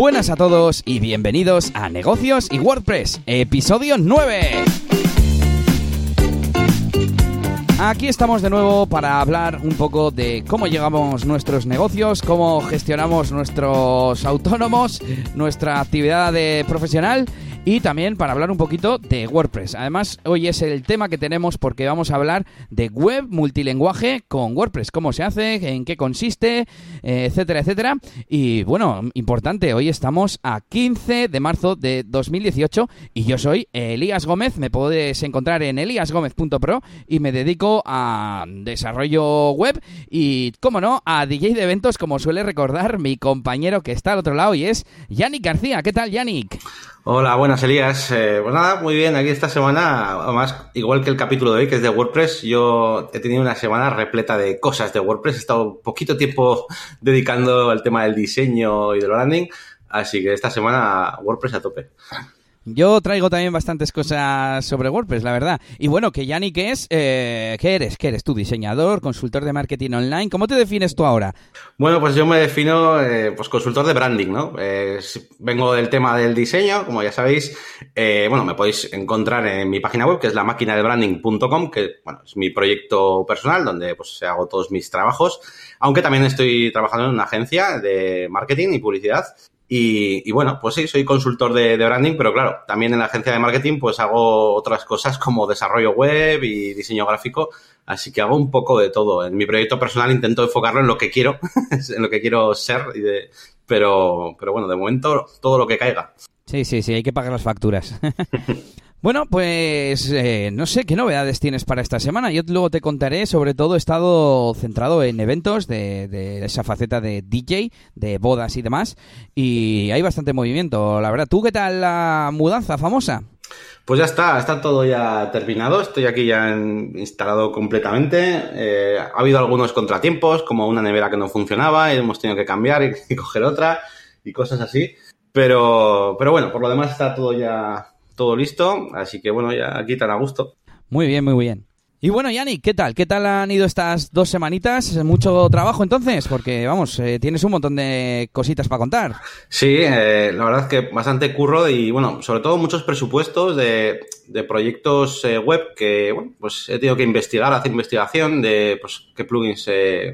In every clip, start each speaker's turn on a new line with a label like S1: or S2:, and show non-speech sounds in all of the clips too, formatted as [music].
S1: Buenas a todos y bienvenidos a Negocios y WordPress, episodio 9. Aquí estamos de nuevo para hablar un poco de cómo llegamos nuestros negocios, cómo gestionamos nuestros autónomos, nuestra actividad de profesional y también para hablar un poquito de WordPress. Además, hoy es el tema que tenemos porque vamos a hablar de web multilenguaje con WordPress, cómo se hace, en qué consiste, eh, etcétera, etcétera. Y bueno, importante, hoy estamos a 15 de marzo de 2018 y yo soy Elías Gómez, me puedes encontrar en eliasgomez.pro y me dedico a desarrollo web y, como no, a DJ de eventos, como suele recordar mi compañero que está al otro lado y es Yannick García. ¿Qué tal, Yannick?
S2: Hola, buenas Elías. Eh, pues nada, muy bien, aquí esta semana, además, igual que el capítulo de hoy, que es de WordPress, yo he tenido una semana repleta de cosas de WordPress, he estado poquito tiempo [laughs] dedicando al tema del diseño y del branding, así que esta semana WordPress a tope.
S1: Yo traigo también bastantes cosas sobre WordPress, la verdad. Y bueno, que Yannick es, eh, ¿qué eres? ¿Qué eres tú? ¿Diseñador, consultor de marketing online? ¿Cómo te defines tú ahora?
S2: Bueno, pues yo me defino eh, pues consultor de branding, ¿no? Eh, vengo del tema del diseño, como ya sabéis. Eh, bueno, me podéis encontrar en mi página web, que es la máquina de branding.com, que bueno, es mi proyecto personal, donde pues hago todos mis trabajos. Aunque también estoy trabajando en una agencia de marketing y publicidad y, bueno, pues sí, soy consultor de, branding, pero claro, también en la agencia de marketing pues hago otras cosas como desarrollo web y diseño gráfico, así que hago un poco de todo. En mi proyecto personal intento enfocarlo en lo que quiero, [laughs] en lo que quiero ser, y de, pero, pero bueno, de momento todo lo que caiga.
S1: Sí, sí, sí, hay que pagar las facturas. [laughs] Bueno, pues eh, no sé qué novedades tienes para esta semana. Yo luego te contaré, sobre todo he estado centrado en eventos de, esa faceta de DJ, de bodas y demás, y hay bastante movimiento, la verdad. ¿Tú qué tal la mudanza famosa?
S2: Pues ya está, está todo ya terminado, estoy aquí ya instalado completamente. Eh, ha habido algunos contratiempos, como una nevera que no funcionaba, y hemos tenido que cambiar y, [laughs] y coger otra y cosas así. Pero, pero bueno, por lo demás está todo ya todo listo, así que bueno, ya aquí tan a gusto.
S1: Muy bien, muy bien. Y bueno, Yanni, ¿qué tal? ¿Qué tal han ido estas dos semanitas? ¿Mucho trabajo entonces? Porque, vamos, eh, tienes un montón de cositas para contar.
S2: Sí, eh, la verdad es que bastante curro y, bueno, sobre todo muchos presupuestos de, de proyectos eh, web que, bueno, pues he tenido que investigar, hacer investigación de, pues, qué plugins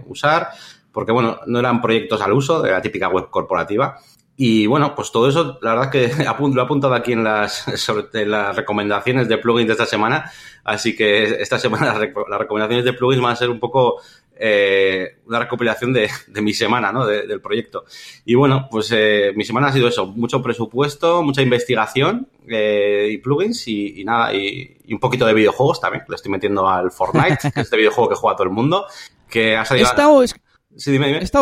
S2: usar, porque, bueno, no eran proyectos al uso de la típica web corporativa. Y bueno, pues todo eso, la verdad que [laughs] lo he apuntado aquí en las, sobre, las recomendaciones de plugins de esta semana. Así que esta semana las, recomendaciones de plugins van a ser un poco eh, una recopilación de, de, mi semana, ¿no? del proyecto. Y bueno, pues eh, mi semana ha sido eso, mucho presupuesto, mucha investigación eh, y plugins y, y nada, y, y, un poquito de videojuegos también. Le estoy metiendo al Fortnite, [laughs] que es este videojuego que juega todo el mundo. Que ha salido...
S1: He estado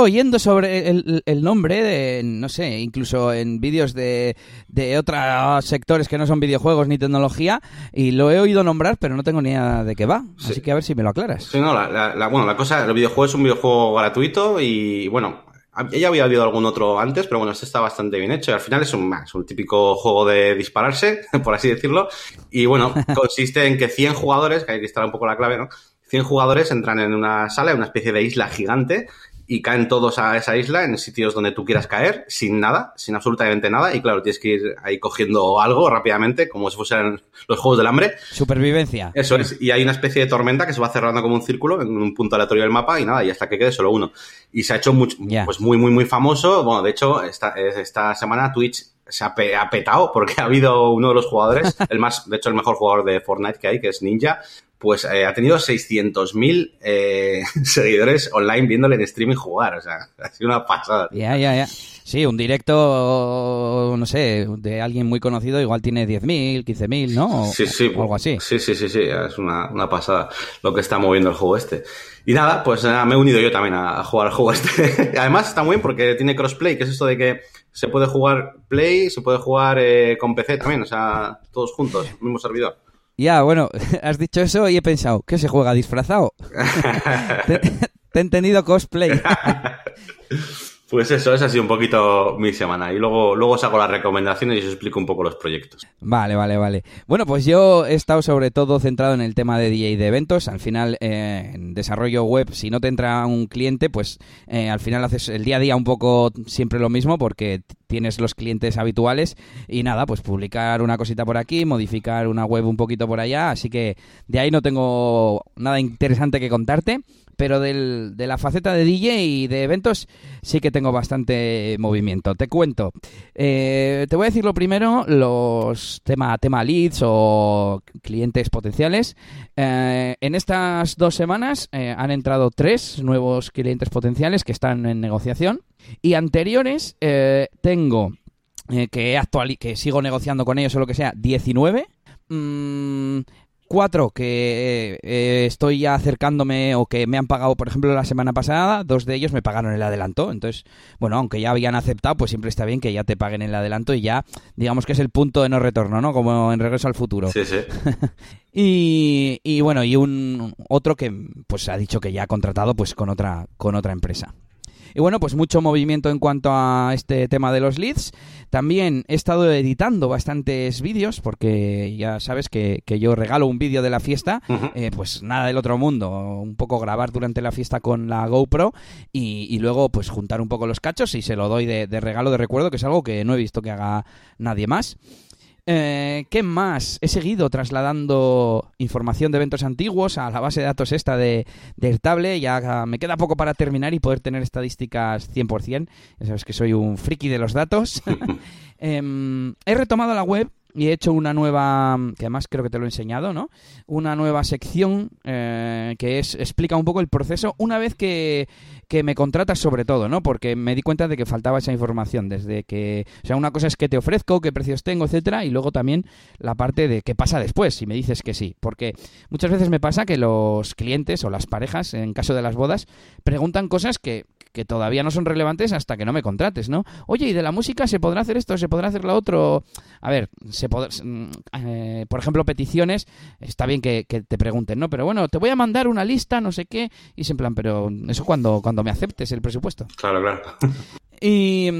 S1: oyendo sobre el, nombre de, no sé, incluso en vídeos de, de otros sectores que no son videojuegos ni tecnología, y lo he oído nombrar, pero no tengo ni idea de qué va. Así que a ver si me lo aclaras.
S2: Sí, no, la, bueno, la cosa, el videojuego es un videojuego gratuito y, bueno, ya había habido algún otro antes, pero bueno, este está bastante bien hecho. Y al final es un, es un típico juego de dispararse, [laughs] por así decirlo. Y bueno, [laughs] consiste en que 100 jugadores, que hay que un poco la clave, ¿no? 100 jugadores entran en una sala, una especie de isla gigante, y caen todos a esa isla en sitios donde tú quieras caer, sin nada, sin absolutamente nada. Y claro, tienes que ir ahí cogiendo algo rápidamente, como si fuesen los juegos del hambre.
S1: Supervivencia.
S2: Eso es. Y hay una especie de tormenta que se va cerrando como un círculo en un punto aleatorio del mapa y nada, y hasta que quede solo uno. Y se ha hecho mucho, pues muy, muy, muy famoso. Bueno, de hecho, esta, esta semana Twitch se ha, pe ha, petado porque ha habido uno de los jugadores, [laughs] el más, de hecho, el mejor jugador de Fortnite que hay, que es Ninja, pues eh, ha tenido 600.000 eh, [laughs] seguidores online viéndole en streaming jugar. O sea, [laughs] ha sido una pasada.
S1: Ya, ya, ya. Sí, un directo, no sé, de alguien muy conocido igual tiene 10.000, 15.000, ¿no? O,
S2: sí, sí.
S1: O algo así.
S2: Sí, sí, sí, sí. Es una, una, pasada lo que está moviendo el juego este. Y nada, pues me he unido yo también a, a jugar al juego este. [laughs] Además está muy bien porque tiene crossplay, que es esto de que se puede jugar Play, se puede jugar eh, con PC también, o sea, todos juntos, mismo servidor.
S1: Ya, bueno, [laughs] has dicho eso y he pensado, ¿qué se juega disfrazado? [laughs] [laughs] te, te, he entendido cosplay.
S2: Pues eso, ha sido un poquito mi semana. Y luego, luego saco las recomendaciones y os explico un poco los proyectos.
S1: Vale, vale, vale. Bueno, pues yo he estado sobre todo centrado en el tema de DJ de eventos. Al final, eh, en desarrollo web, si no te entra un cliente, pues eh, al final haces el día a día un poco siempre lo mismo porque tienes los clientes habituales y nada, pues publicar una cosita por aquí, modificar una web un poquito por allá, así que de ahí no tengo nada interesante que contarte pero del, de la faceta de DJ y de eventos sí que tengo bastante movimiento. Te cuento. Eh, te voy a decir lo primero, los tema, tema leads o clientes potenciales. Eh, en estas dos semanas eh, han entrado tres nuevos clientes potenciales que están en negociación. Y anteriores tengo que, actual, que sigo negociando con ellos o lo que sea, 19. Mm, cuatro que eh, estoy ya acercándome o que me han pagado, por ejemplo, la semana pasada, dos de ellos me pagaron el adelanto. Entonces, bueno, aunque ya habían aceptado, pues siempre está bien que ya te paguen el adelanto y ya, digamos que es el punto de no retorno, ¿no? Como en Regreso al Futuro.
S2: Sí, sí. [laughs]
S1: y, y bueno, y un otro que pues ha dicho que ya ha contratado pues con otra, con otra empresa. Y bueno, pues mucho movimiento en cuanto a este tema de los leads. También he estado editando bastantes vídeos porque ya sabes que, yo regalo un vídeo de la fiesta, eh, pues nada del otro mundo, un poco grabar durante la fiesta con la GoPro y, luego pues juntar un poco los cachos y se lo doy de regalo de recuerdo, que es algo que no he visto que haga nadie más. Eh, ¿Qué más? He seguido trasladando información de eventos antiguos a la base de datos esta de, del Table. Ya me queda poco para terminar y poder tener estadísticas 100%. Ya sabes que soy un friki de los datos. [laughs] [laughs] Em, he retomado la web y he hecho una nueva, que además creo que te lo he enseñado, ¿no? Una nueva sección eh, que es explica un poco el proceso una vez que, que me contratas sobre todo, ¿no? Porque me di cuenta de que faltaba esa información, desde que, o sea, una cosa es que te ofrezco, qué precios tengo, etcétera, y luego también la parte de qué pasa después, si me dices que sí, porque muchas veces me pasa que los clientes o las parejas, en caso de las bodas, preguntan cosas que, que todavía no son relevantes hasta que no me contrates, ¿no? Oye, ¿y de la música se podrá hacer esto? ¿Se podrá hacer lo otro? A ver, se mm, eh, por ejemplo, peticiones, está bien que, te pregunten, ¿no? Pero bueno, te voy a mandar una lista, no sé qué, y es en plan, pero eso cuando, cuando me aceptes el presupuesto.
S2: Claro, claro. [laughs]
S1: Y,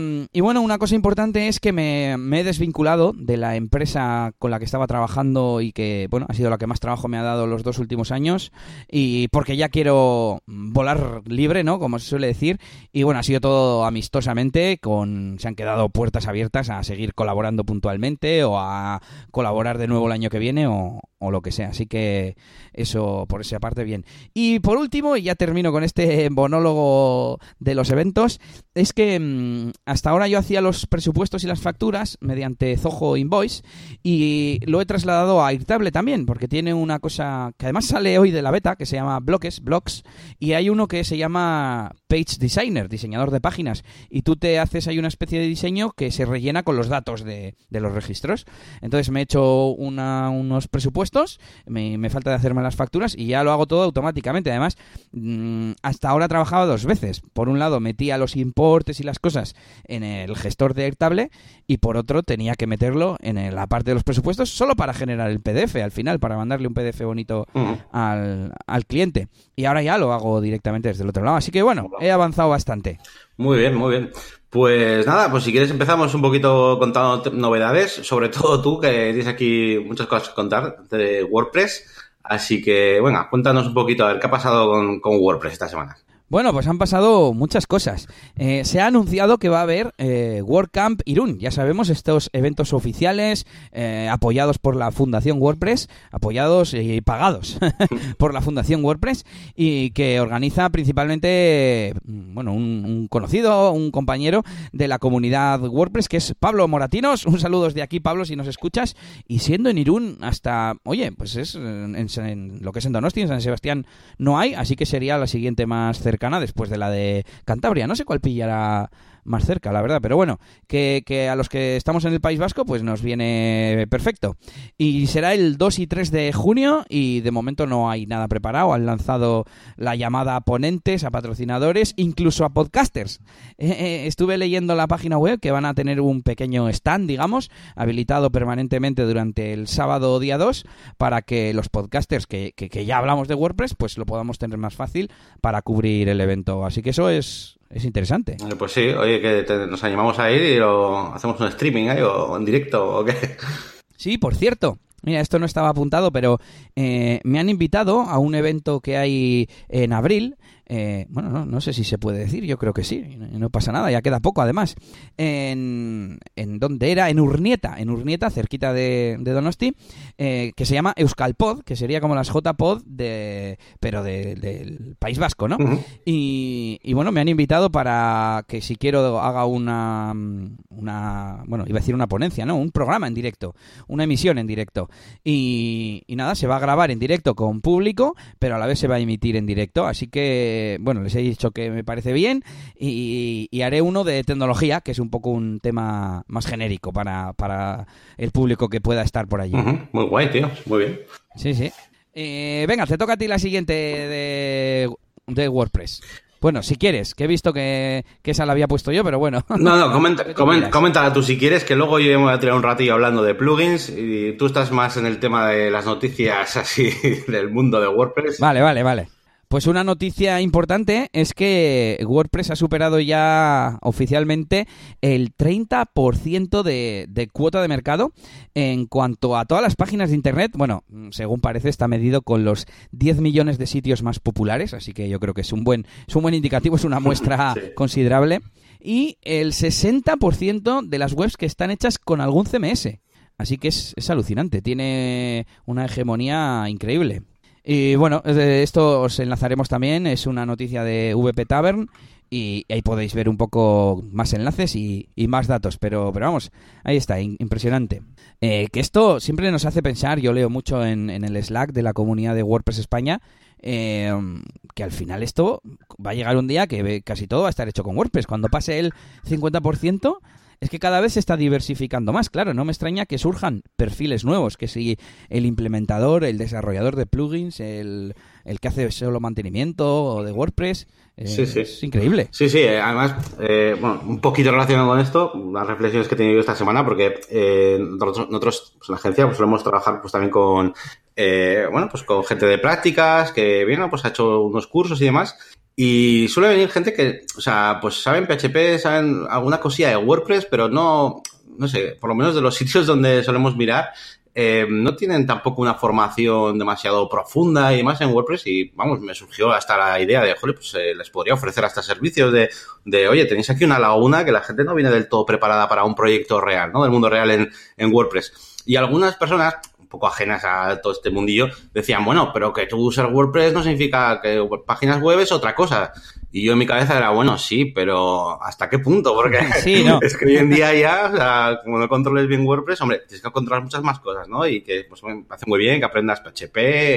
S1: bueno, una cosa importante es que me, he desvinculado de la empresa con la que estaba trabajando y que, bueno, ha sido la que más trabajo me ha dado los dos últimos años. Y porque ya quiero volar libre, ¿no? Como se suele decir. Y bueno, ha sido todo amistosamente, con se han quedado puertas abiertas a seguir colaborando puntualmente o a colaborar de nuevo el año que viene o, o lo que sea. Así que eso por esa parte bien. Y por último, y ya termino con este monólogo de los eventos, es que mm, hasta ahora yo hacía los presupuestos y las facturas mediante Zoho Invoice y lo he trasladado a Airtable también, porque tiene una cosa que además sale hoy de la beta, que se llama Bloques, Blocks, y hay uno que se llama Page Designer, diseñador de páginas, y tú te haces ahí una especie de diseño que se rellena con los datos de, de los registros. Entonces me he hecho unos presupuestos, me, me, falta de hacerme las facturas y ya lo hago todo automáticamente. Además, mm, hasta ahora he trabajado dos veces. Por un lado metía los importes y las cosas en el gestor de Airtable y por otro tenía que meterlo en la parte de los presupuestos solo para generar el PDF al final, para mandarle un PDF bonito al, al cliente. Y ahora ya lo hago directamente desde el otro lado. Así que bueno, he avanzado bastante.
S2: Muy bien, muy bien. Pues nada, pues si quieres empezamos un poquito contando novedades, sobre todo tú que tienes aquí muchas cosas que contar de WordPress. Así que, bueno, cuéntanos un poquito a ver qué ha pasado con, con WordPress esta semana.
S1: Bueno, pues han pasado muchas cosas. Eh, se ha anunciado que va a haber eh, WordCamp Irún. Ya sabemos, estos eventos oficiales eh, apoyados por la Fundación WordPress, apoyados y pagados [laughs] por la Fundación WordPress y que organiza principalmente, mm, bueno, un, conocido, un compañero de la comunidad WordPress que es Pablo Moratinos. Un saludo desde aquí, Pablo, si nos escuchas. Y siendo en Irún hasta, oye, pues es en, lo que es en Donosti, en San Sebastián no hay, así que sería la siguiente más cercana después de la de Cantabria. No sé cuál pillará más cerca, la verdad. Pero bueno, que, que, a los que estamos en el País Vasco, pues nos viene perfecto. Y será el 2 y 3 de junio y de momento no hay nada preparado. Han lanzado la llamada a ponentes, a patrocinadores, incluso a podcasters. Eh, eh, estuve leyendo la página web que van a tener un pequeño stand, digamos, habilitado permanentemente durante el sábado día 2 para que los podcasters que, que ya hablamos de WordPress, pues lo podamos tener más fácil para cubrir el evento. Así que eso es es interesante.
S2: Eh, pues sí, oye, que nos animamos a ir y hacemos un streaming ahí o en directo o qué.
S1: Sí, por cierto. Mira, esto no estaba apuntado, pero eh, me han invitado a un evento que hay en abril eh, bueno, no, no, sé si se puede decir, yo creo que sí, no, pasa nada, ya queda poco además, en, en donde era, en Urnieta, en Urnieta, cerquita de, Donosti, eh, que se llama Euskalpod, que sería como las JPod, de, pero del País Vasco, ¿no? y, y, bueno, me han invitado para que si quiero haga una, una, bueno, iba a decir una ponencia, ¿no? Un programa en directo, una emisión en directo. Y, y nada, se va a grabar en directo con público, pero a la vez se va a emitir en directo, así que bueno, les he dicho que me parece bien y, haré uno de tecnología, que es un poco un tema más genérico para, para el público que pueda estar por allí.
S2: Muy guay, tío, muy bien.
S1: Sí, sí. Eh, venga, te toca a ti la siguiente de, de WordPress. Bueno, si quieres, que he visto que, esa la había puesto yo, pero bueno.
S2: No, no, [laughs] comenta, coméntala tú si quieres, que luego yo me voy a tirar un ratillo hablando de plugins y tú estás más en el tema de las noticias así [laughs] del mundo de WordPress.
S1: Vale, vale, vale. Pues una noticia importante es que WordPress ha superado ya oficialmente el 30% de, de, cuota de mercado en cuanto a todas las páginas de Internet. Bueno, según parece está medido con los 10 millones de sitios más populares, así que yo creo que es un buen, es un buen indicativo, es una [laughs] muestra considerable. Y el 60% de las webs que están hechas con algún CMS. Así que es, es alucinante, tiene una hegemonía increíble. Y bueno, esto os enlazaremos también, es una noticia de VP Tavern y ahí podéis ver un poco más enlaces y, más datos, pero, pero vamos, ahí está, impresionante. Eh, que esto siempre nos hace pensar, yo leo mucho en, en el Slack de la comunidad de WordPress España, eh, que al final esto va a llegar un día que casi todo va a estar hecho con WordPress. Cuando pase el 50%, es que cada vez se está diversificando más. Claro, no me extraña que surjan perfiles nuevos, que si el implementador, el desarrollador de plugins, el, el que hace solo mantenimiento de WordPress. Eh, sí, sí. Es increíble.
S2: Sí, sí. Eh, además, eh, bueno, un poquito relacionado con esto, las reflexiones que he tenido yo esta semana, porque nosotros, pues, en la agencia, pues solemos trabajar pues también con, bueno, pues con gente de prácticas que, viene, pues ha hecho unos cursos y demás. Y suele venir gente que, o sea, pues saben PHP, saben alguna cosilla de WordPress, pero no, no sé, por lo menos de los [laughs] sitios donde solemos mirar, eh, no tienen tampoco una formación demasiado profunda y demás en WordPress y vamos, me surgió hasta la idea de, joder, pues eh, les podría ofrecer hasta servicios de, de, oye, tenéis aquí una laguna que la gente no viene del todo preparada para un proyecto real, ¿no? Del mundo real en, en WordPress. Y algunas personas, poco ajenas a todo este mundillo, decían, bueno, pero que tú usas WordPress no significa que páginas web es otra cosa. Y yo en mi cabeza era, bueno, sí, pero ¿hasta qué punto? Porque [laughs] [laughs] es que hoy en día ya, o sea, como no controles bien WordPress, hombre, tienes que controlar muchas más cosas, ¿no? Y que pues me hace muy bien que aprendas PHP,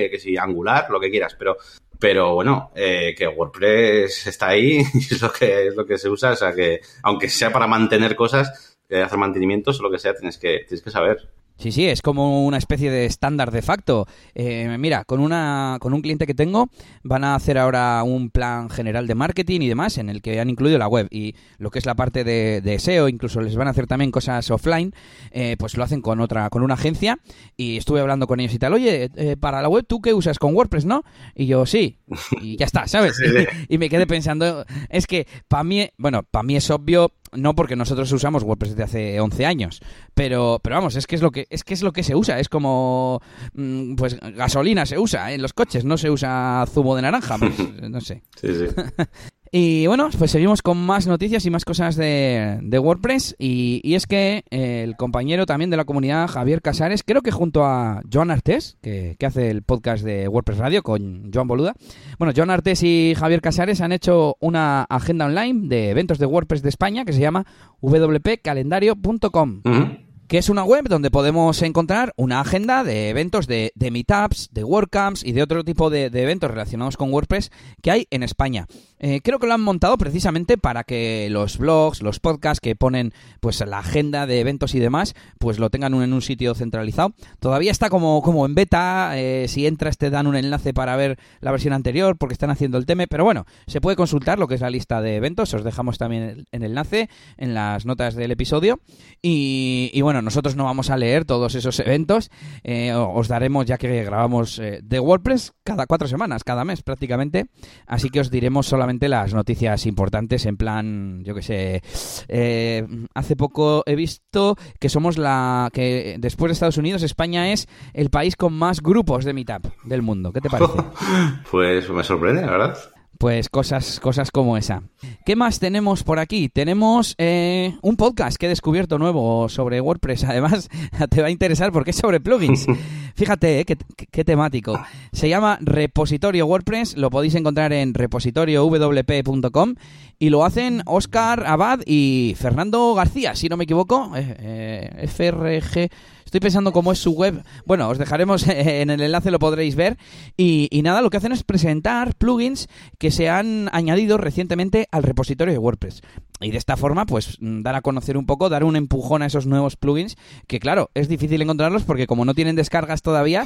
S2: que si Angular, lo que quieras, pero pero bueno, eh, que WordPress está ahí [laughs] y es lo que es lo que se usa, o sea que aunque sea para mantener cosas, eh, hacer mantenimientos o lo que sea, tienes que tienes que saber.
S1: Sí, sí, es como una especie de estándar de facto. Eh, mira, con, una, con un cliente que tengo van a hacer ahora un plan general de marketing y demás en el que han incluido la web y lo que es la parte de, SEO, incluso les van a hacer también cosas offline, eh, pues lo hacen con otra, con una agencia y estuve hablando con ellos y tal, oye, eh, para la web tú qué usas con WordPress, ¿no? Y yo sí, y ya está, ¿sabes? [laughs] [laughs] y me quedé pensando, es que para mí, bueno, para mí es obvio no porque nosotros usamos WordPress desde hace 11 años, pero, pero vamos, es que es lo que es que es lo que se usa, es como mm, pues gasolina se usa en los coches, no se usa zumo de naranja, pues, [laughs] no sé.
S2: Sí, sí. [laughs]
S1: Y bueno, pues seguimos con más noticias y más cosas de, WordPress. Y, es que eh, el compañero también de la comunidad, Javier Casares, creo que junto a Joan Artés, que, hace el podcast de WordPress Radio con Joan Boluda. Bueno, Joan Artés y Javier Casares han hecho una agenda online de eventos de WordPress de España que se llama wpcalendario.com que es una web donde podemos encontrar una agenda de eventos de, de meetups, de WordCamps y de otro tipo de, eventos relacionados con WordPress que hay en España. Eh, creo que lo han montado precisamente para que los blogs, los podcasts que ponen pues la agenda de eventos y demás, pues lo tengan en un sitio centralizado. Todavía está como, como en beta, eh, si entras te dan un enlace para ver la versión anterior porque están haciendo el tema, pero bueno, se puede consultar lo que es la lista de eventos, os dejamos también el, enlace en las notas del episodio y, y bueno, nosotros no vamos a leer todos esos eventos, eh, os daremos ya que grabamos eh, de WordPress cada cuatro semanas, cada mes prácticamente, así que os diremos solamente las noticias importantes en plan, yo que sé, eh, hace poco he visto que somos la, que después de Estados Unidos, España es el país con más grupos de Meetup del mundo, ¿qué te parece? [laughs]
S2: pues me sorprende, la verdad.
S1: Pues cosas, cosas como esa. ¿Qué más tenemos por aquí? Tenemos eh, un podcast que he descubierto nuevo sobre WordPress. [laughs] Además, te va a interesar porque es sobre plugins. [laughs] Fíjate, eh, qué, temático. Se llama Repositorio WordPress. Lo podéis encontrar en repositoriowp.com y lo hacen Oscar Abad y Fernando García, si no me equivoco. Eh, FRG Estoy pensando cómo es su web. Bueno, os dejaremos [laughs] en el enlace, lo podréis ver. Y, nada, lo que hacen es presentar plugins que se han añadido recientemente al repositorio de WordPress. Y de esta forma, pues dar a conocer un poco, dar un empujón a esos nuevos plugins, que claro, es difícil encontrarlos porque como no tienen descargas todavía,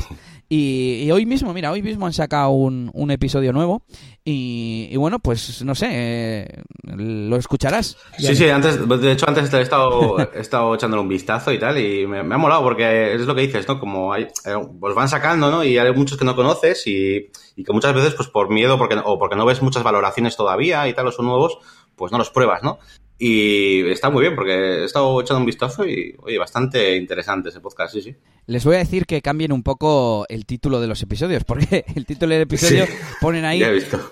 S1: y, hoy mismo, mira, hoy mismo han sacado un, episodio nuevo, y, bueno, pues no sé, eh, lo escucharás.
S2: Sí, sí, antes, de hecho antes he estado, he estado echándole un vistazo y tal, y me ha molado porque es lo que dices, ¿no? Como hay, eh, pues van sacando, ¿no? Y hay muchos que no conoces y, que muchas veces, pues por miedo porque, o porque no ves muchas valoraciones todavía y tal, o son nuevos, pues no los pruebas, ¿no? Y está muy bien porque he estado echando un vistazo y, oye, bastante interesante ese podcast, sí, sí.
S1: Les voy a decir que cambien un poco el título de los episodios, porque [laughs] el título del episodio ponen ahí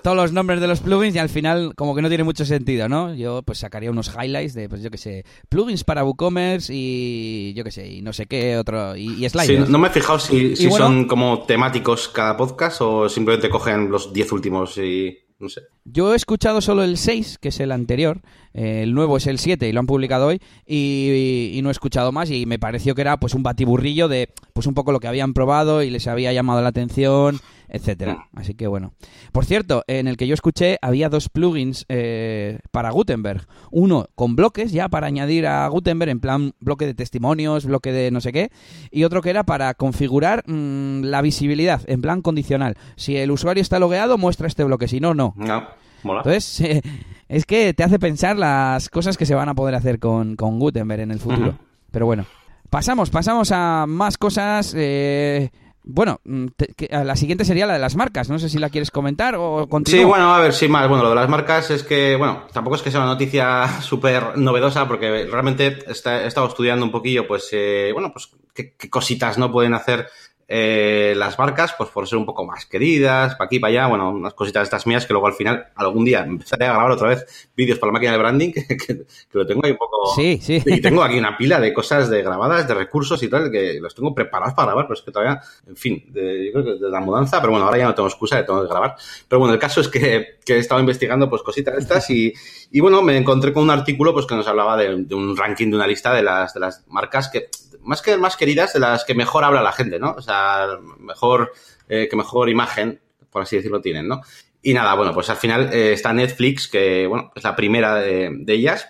S1: todos los nombres de los plugins y al final como que no tiene mucho sentido, ¿no? Yo pues sacaría unos highlights de, pues yo qué sé, plugins para WooCommerce y yo qué sé, y no sé qué otro, y, sliders.
S2: Sí, no me he fijado si, son como temáticos cada podcast o simplemente cogen los 10 últimos y... No sé.
S1: Yo he escuchado solo el 6, que es el anterior, eh, el nuevo es el 7 y lo han publicado hoy y, no he escuchado más y me pareció que era pues un batiburrillo de pues un poco lo que habían probado y les había llamado la atención, etcétera. Así que bueno. Por cierto, en el que yo escuché había dos plugins eh, para Gutenberg. Uno con bloques ya para añadir a Gutenberg en plan bloque de testimonios, bloque de no sé qué, y otro que era para configurar mm, la visibilidad en plan condicional. Si el usuario está logueado, muestra este bloque, si no, no.
S2: No, mola.
S1: Entonces, [laughs] es que te hace pensar las cosas que se van a poder hacer con, Gutenberg en el futuro. Pero bueno, pasamos, pasamos a más cosas. Eh, bueno, mm, la siguiente sería la de las marcas. No sé si la quieres comentar o
S2: continuar. Sí, bueno, a ver, sí, más. Bueno, lo de las marcas es que, bueno, tampoco es que sea una noticia [laughs] súper novedosa porque realmente he estado estudiando un poquillo, pues, eh, bueno, pues qué, qué, cositas no pueden hacer eh, las marcas, pues por ser un poco más queridas, para aquí, para allá, bueno, unas cositas estas mías que luego al final, algún día, empezaré a grabar otra vez vídeos para la máquina de branding, [laughs] que, lo tengo ahí un poco...
S1: Sí, sí.
S2: Y tengo aquí una pila de cosas de grabadas, de recursos y tal, que los tengo preparados para grabar, pero es que todavía, en fin, de, yo creo que de la mudanza, pero bueno, ahora ya no tengo excusa de tengo que grabar. Pero bueno, el caso es que, que he estado investigando pues cositas estas y, y bueno, me encontré con un artículo pues que nos hablaba de, de un ranking de una lista de las, de las marcas que más que más queridas, de las que mejor habla la gente, ¿no? O sea, mejor, eh, que mejor imagen, por así decirlo, tienen, ¿no? Y nada, bueno, pues al final eh, está Netflix, que, bueno, es la primera de, ellas.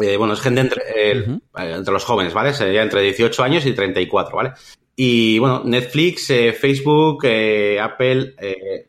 S2: Eh, bueno, es gente entre, entre los jóvenes, ¿vale? Sería entre 18 años y 34, ¿vale? Y bueno, Netflix, Facebook, Apple.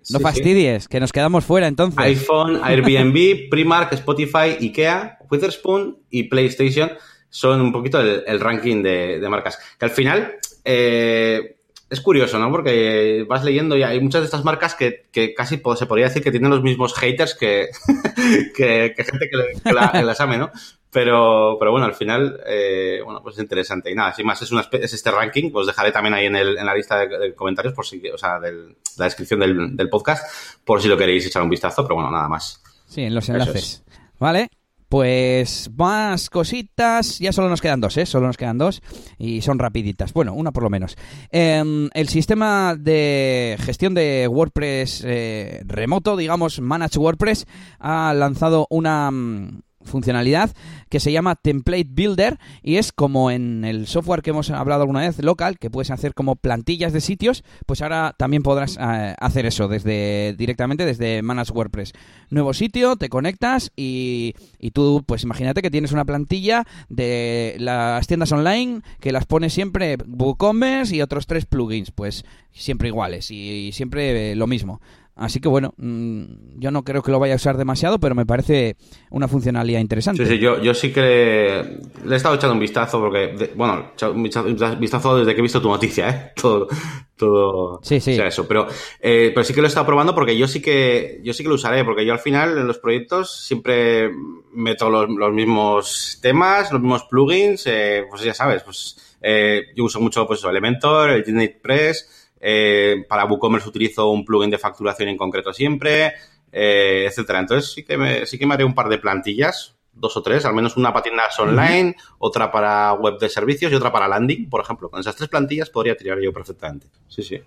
S1: no fastidies, que nos quedamos fuera entonces.
S2: iPhone, Airbnb, [laughs] Primark, Spotify, IKEA, Witherspoon y PlayStation son un poquito el, ranking de, marcas. Que al final eh, es curioso, ¿no? Porque vas leyendo y hay muchas de estas marcas que, casi se podría decir que tienen los mismos haters que, [laughs] que, gente que, las ame, ¿no? Pero, pero bueno, al final, eh, bueno, pues es interesante. Y nada, sin más, es, una, es este ranking, os dejaré también ahí en, el, en la lista de, comentarios, por si, o sea, de la descripción del, del, podcast, por si lo queréis echar un vistazo, pero bueno, nada más.
S1: Sí, en los enlaces. Vale, pues más cositas, ya solo nos quedan dos, ¿eh? Solo nos quedan dos y son rapiditas. Bueno, una por lo menos. Em, el sistema de gestión de WordPress eh, remoto, digamos, Manage WordPress, ha lanzado una, mm, funcionalidad que se llama Template Builder y es como en el software que hemos hablado alguna vez, local, que puedes hacer como plantillas de sitios, pues ahora también podrás eh, hacer eso desde directamente desde Manage WordPress. Nuevo sitio, te conectas y, y tú, pues imagínate que tienes una plantilla de las tiendas online que las pone siempre WooCommerce y otros tres plugins, pues siempre iguales y siempre lo mismo. Así que bueno, mm, yo no creo que lo vaya a usar demasiado, pero me parece una funcionalidad interesante.
S2: Sí, sí, yo, yo sí que le he estado echando un vistazo, porque, bueno, un vistazo desde que he visto tu noticia, ¿eh? [laughs] Todo, todo
S1: sí, sí.
S2: sea eso. Pero, eh, pero sí que lo he estado probando porque yo sí que, yo sí que lo usaré, porque yo al final en los proyectos siempre meto los, los mismos temas, los mismos plugins, eh, pues ya sabes, pues eh, yo uso mucho pues Elementor, el Press, eh, para WooCommerce utilizo un plugin de facturación en concreto siempre. eh, etcétera. Entonces sí que me, sí que me haré un par de plantillas, dos o tres, al menos una para tiendas online, otra para web de servicios y otra para landing, por ejemplo. Con esas tres plantillas podría tirar yo perfectamente. Sí, sí.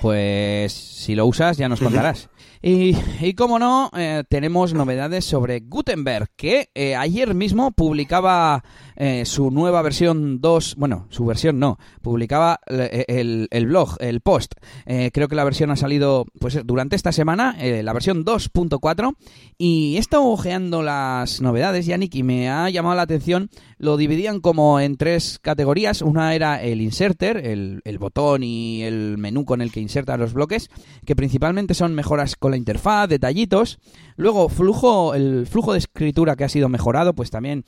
S1: Pues si lo usas ya nos contarás. Y, y como no, eh, tenemos novedades sobre Gutenberg, que eh, ayer mismo publicaba eh, su nueva versión 2, bueno, su versión no, publicaba el, el blog, el post. creo que la versión ha salido pues durante esta semana, la versión 2.4, y he estado ojeando las novedades, Yannick, y me ha llamado la atención, lo dividían como en tres categorías. Una era el inserter, el, el botón y el menú con el que inserta los bloques, que principalmente son mejoras con la interfaz, detallitos. Luego, flujo, el flujo de escritura que ha sido mejorado, pues también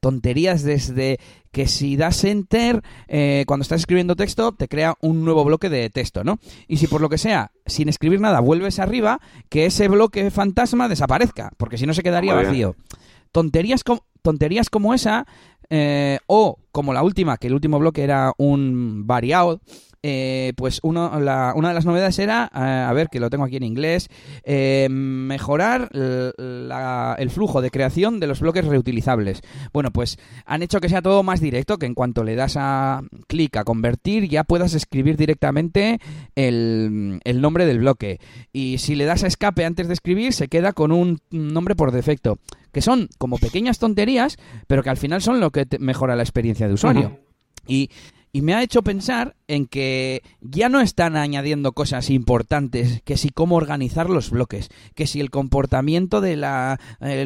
S1: tonterías desde que si das enter, eh, cuando estás escribiendo texto, te crea un nuevo bloque de texto, ¿no? Y si por lo que sea, sin escribir nada, vuelves arriba, que ese bloque fantasma desaparezca, porque si no se quedaría vacío. Tonterías, tonterías como esa, eh, o como la última, que el último bloque era un variado, eh, pues uno, la, una de las novedades era, eh, a ver que lo tengo aquí en inglés, mejorar el flujo de creación de los bloques reutilizables. Bueno, pues han hecho que sea todo más directo, que en cuanto le das a clic a convertir ya puedas escribir directamente el, el nombre del bloque. Y si le das a escape antes de escribir, se queda con un nombre por defecto. Que son como pequeñas tonterías, pero que al final son lo que mejora la experiencia de usuario. Y y me ha hecho pensar en que ya no están añadiendo cosas importantes, que si cómo organizar los bloques, que si el comportamiento del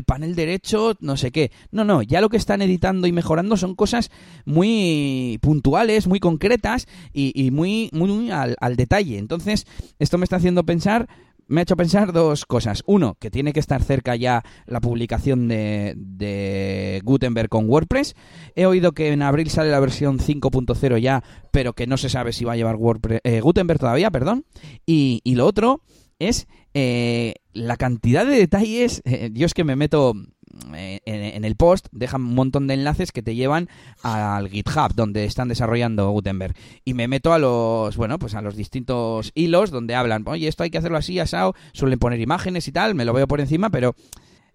S1: panel derecho, no sé qué. No, no, ya lo que están editando y mejorando son cosas muy puntuales, muy concretas y, muy, muy al, al detalle. Entonces, esto me está haciendo pensar me ha hecho pensar dos cosas. Uno, que tiene que estar cerca ya la publicación de, Gutenberg con WordPress. He oído que en abril sale la versión 5.0 ya, pero que no se sabe si va a llevar WordPress, eh, Gutenberg todavía, perdón. Y, y lo otro es eh, la cantidad de detalles. Eh, yo es que me meto eh, en, el post dejan un montón de enlaces que te llevan al GitHub donde están desarrollando Gutenberg y me meto a los bueno pues a los distintos hilos donde hablan oye esto hay que hacerlo así asado suelen poner imágenes y tal me lo veo por encima pero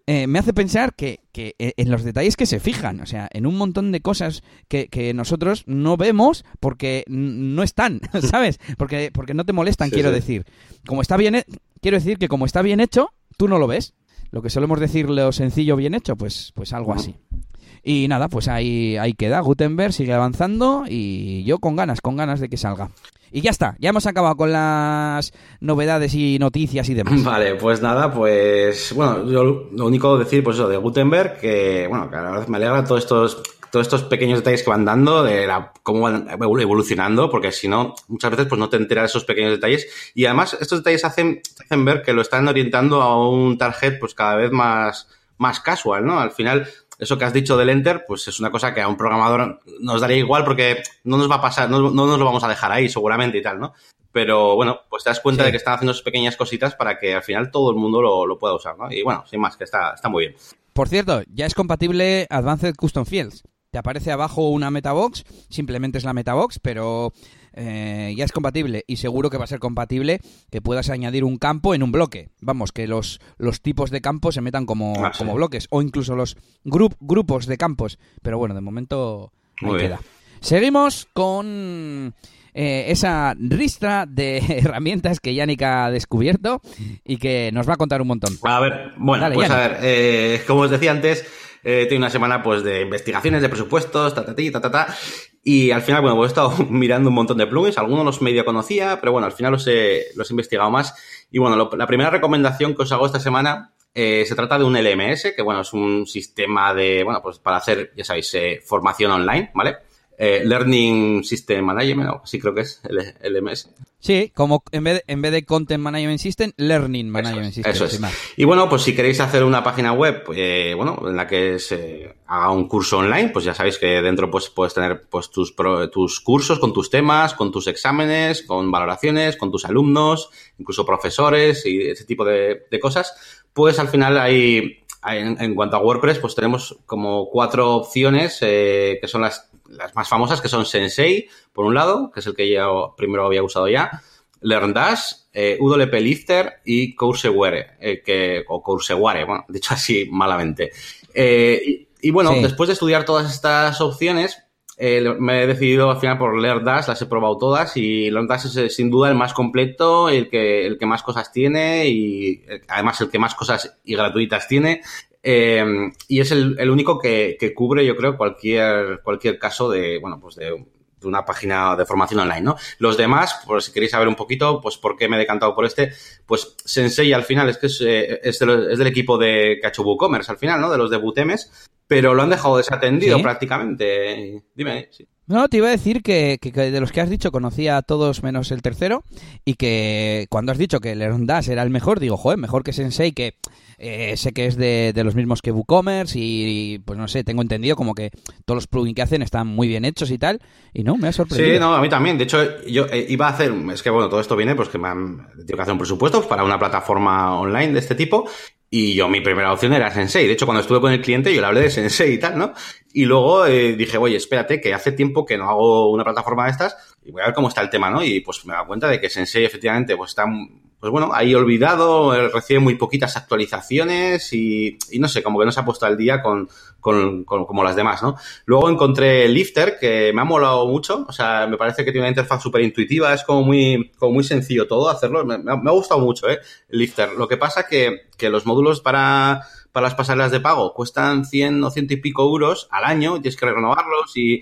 S1: eh, me hace pensar que, que, eh, en los detalles que se fijan, o sea, en un montón de cosas que, que nosotros no vemos porque no están, [laughs] ¿sabes? Porque, porque no te molestan, quiero decir. Como está bien, quiero decir que como está bien hecho, tú no lo ves lo que solemos decir lo sencillo bien hecho, pues, pues algo así. Y nada, pues ahí, ahí queda. Gutenberg sigue avanzando y yo con ganas, con ganas de que salga. Y ya está, ya hemos acabado con las novedades y noticias y demás.
S2: Vale, pues nada, pues bueno, yo lo único decir, pues eso, de Gutenberg, que bueno, que a la vez me alegra todos estos todos estos pequeños detalles que van dando, de la, cómo van evolucionando, porque si no, muchas veces pues no te enteras de esos pequeños detalles. Y además, estos detalles hacen, hacen ver que lo están orientando a un target pues cada vez más, más casual, ¿no? Al final, eso que has dicho del enter, pues es una cosa que a un programador nos daría igual porque no nos va a pasar, no, no nos lo vamos a dejar ahí seguramente y tal, ¿no? Pero bueno, pues te das cuenta de que están haciendo esas pequeñas cositas para que al final todo el mundo lo, lo, pueda usar, ¿no? Y bueno, sin más, que está, está muy bien.
S1: Por cierto, ya es compatible Advanced Custom Fields te aparece abajo una metabox, simplemente es la metabox, pero eh, ya es compatible y seguro que va a ser compatible que puedas añadir un campo en un bloque. Vamos, que los, los tipos de campos se metan como, ah, como bloques o incluso los grupos de campos. Pero bueno, de momento ahí queda. Seguimos con eh, esa ristra de [laughs] herramientas que Yannick ha descubierto y que nos va a contar un montón.
S2: A ver, bueno, pues a ver, eh, como os decía antes, eh, tengo una semana pues de investigaciones, de presupuestos, ta, ta, ta, ta, ta, y al final, bueno, pues he estado [laughs] mirando un montón de plugins, algunos los medio conocía, pero bueno, al final los he, los he investigado más. Y bueno, la primera recomendación que os hago esta semana eh, se trata de un LMS, que bueno, es un sistema de, bueno, pues para hacer, ya sabéis, eh, formación online, ¿vale? Eh, Learning System Management, sí creo que es el LMS.
S1: Sí, como en vez, de, en vez de Content Management System, Learning Management System.
S2: Eso es. Y bueno, pues si queréis hacer una página web, eh, bueno, en la que se haga un curso online, pues ya sabéis que dentro pues puedes tener pues tus, tus cursos con tus temas, con tus exámenes, con valoraciones, con tus alumnos, incluso profesores y ese tipo de, cosas. Pues al final hay, en, cuanto a WordPress, pues tenemos como cuatro opciones eh, que son las las más famosas que son Sensei, por un lado, que es el que yo primero había usado ya. LearnDash, eh, UWP Lifter y Courseware, eh, que, o Courseware, bueno, dicho así malamente. Eh, y, bueno, después de estudiar todas estas opciones, eh, me he decidido al final por LearnDash, las he probado todas y LearnDash es sin duda el más completo, el que, el que más cosas tiene y además el que más cosas y gratuitas tiene. Y es el, el único que, que, cubre, yo creo, cualquier, cualquier caso de, bueno, pues de de una página de formación online, ¿no? Los demás, por si queréis saber un poquito, pues por qué me he decantado por este, pues Sensei al final es que es, eh, es, del equipo de hecho WooCommerce al final, ¿no? De los de Butemes, pero lo han dejado desatendido prácticamente. Dime, sí.
S1: No, te iba a decir que, que, de los que has dicho conocía a todos menos el tercero y que cuando has dicho que el Dash era el mejor, digo, joder, mejor que Sensei, que eh, sé que es de, los mismos que WooCommerce y, pues no sé, tengo entendido como que todos los plugins que hacen están muy bien hechos y tal. Y no, me ha sorprendido.
S2: Sí, no, a mí también. De hecho, yo eh, iba a hacer, es que bueno, todo esto viene pues que me han tenido que hacer un presupuesto para una plataforma online de este tipo y yo, mi primera opción era Sensei. De hecho, cuando estuve con el cliente, yo le hablé de Sensei y tal, ¿no? Y luego eh, dije, oye, espérate, que hace tiempo que no hago una plataforma de estas y voy a ver cómo está el tema, ¿no? Y pues me da cuenta de que Sensei efectivamente pues está pues bueno, ahí olvidado, eh, recibe muy poquitas actualizaciones y, y, no sé, como que no se ha puesto al día con, con, con, como las demás, ¿no? Luego encontré Lifter, que me ha molado mucho, o sea, me parece que tiene una interfaz súper intuitiva, es como muy, como muy sencillo todo hacerlo, me, me, ha, gustado mucho, ¿eh? Lifter. Lo que pasa que, que los módulos para, para las pasarelas de pago cuestan 100 o 100 y pico euros al año, y tienes que renovarlos y...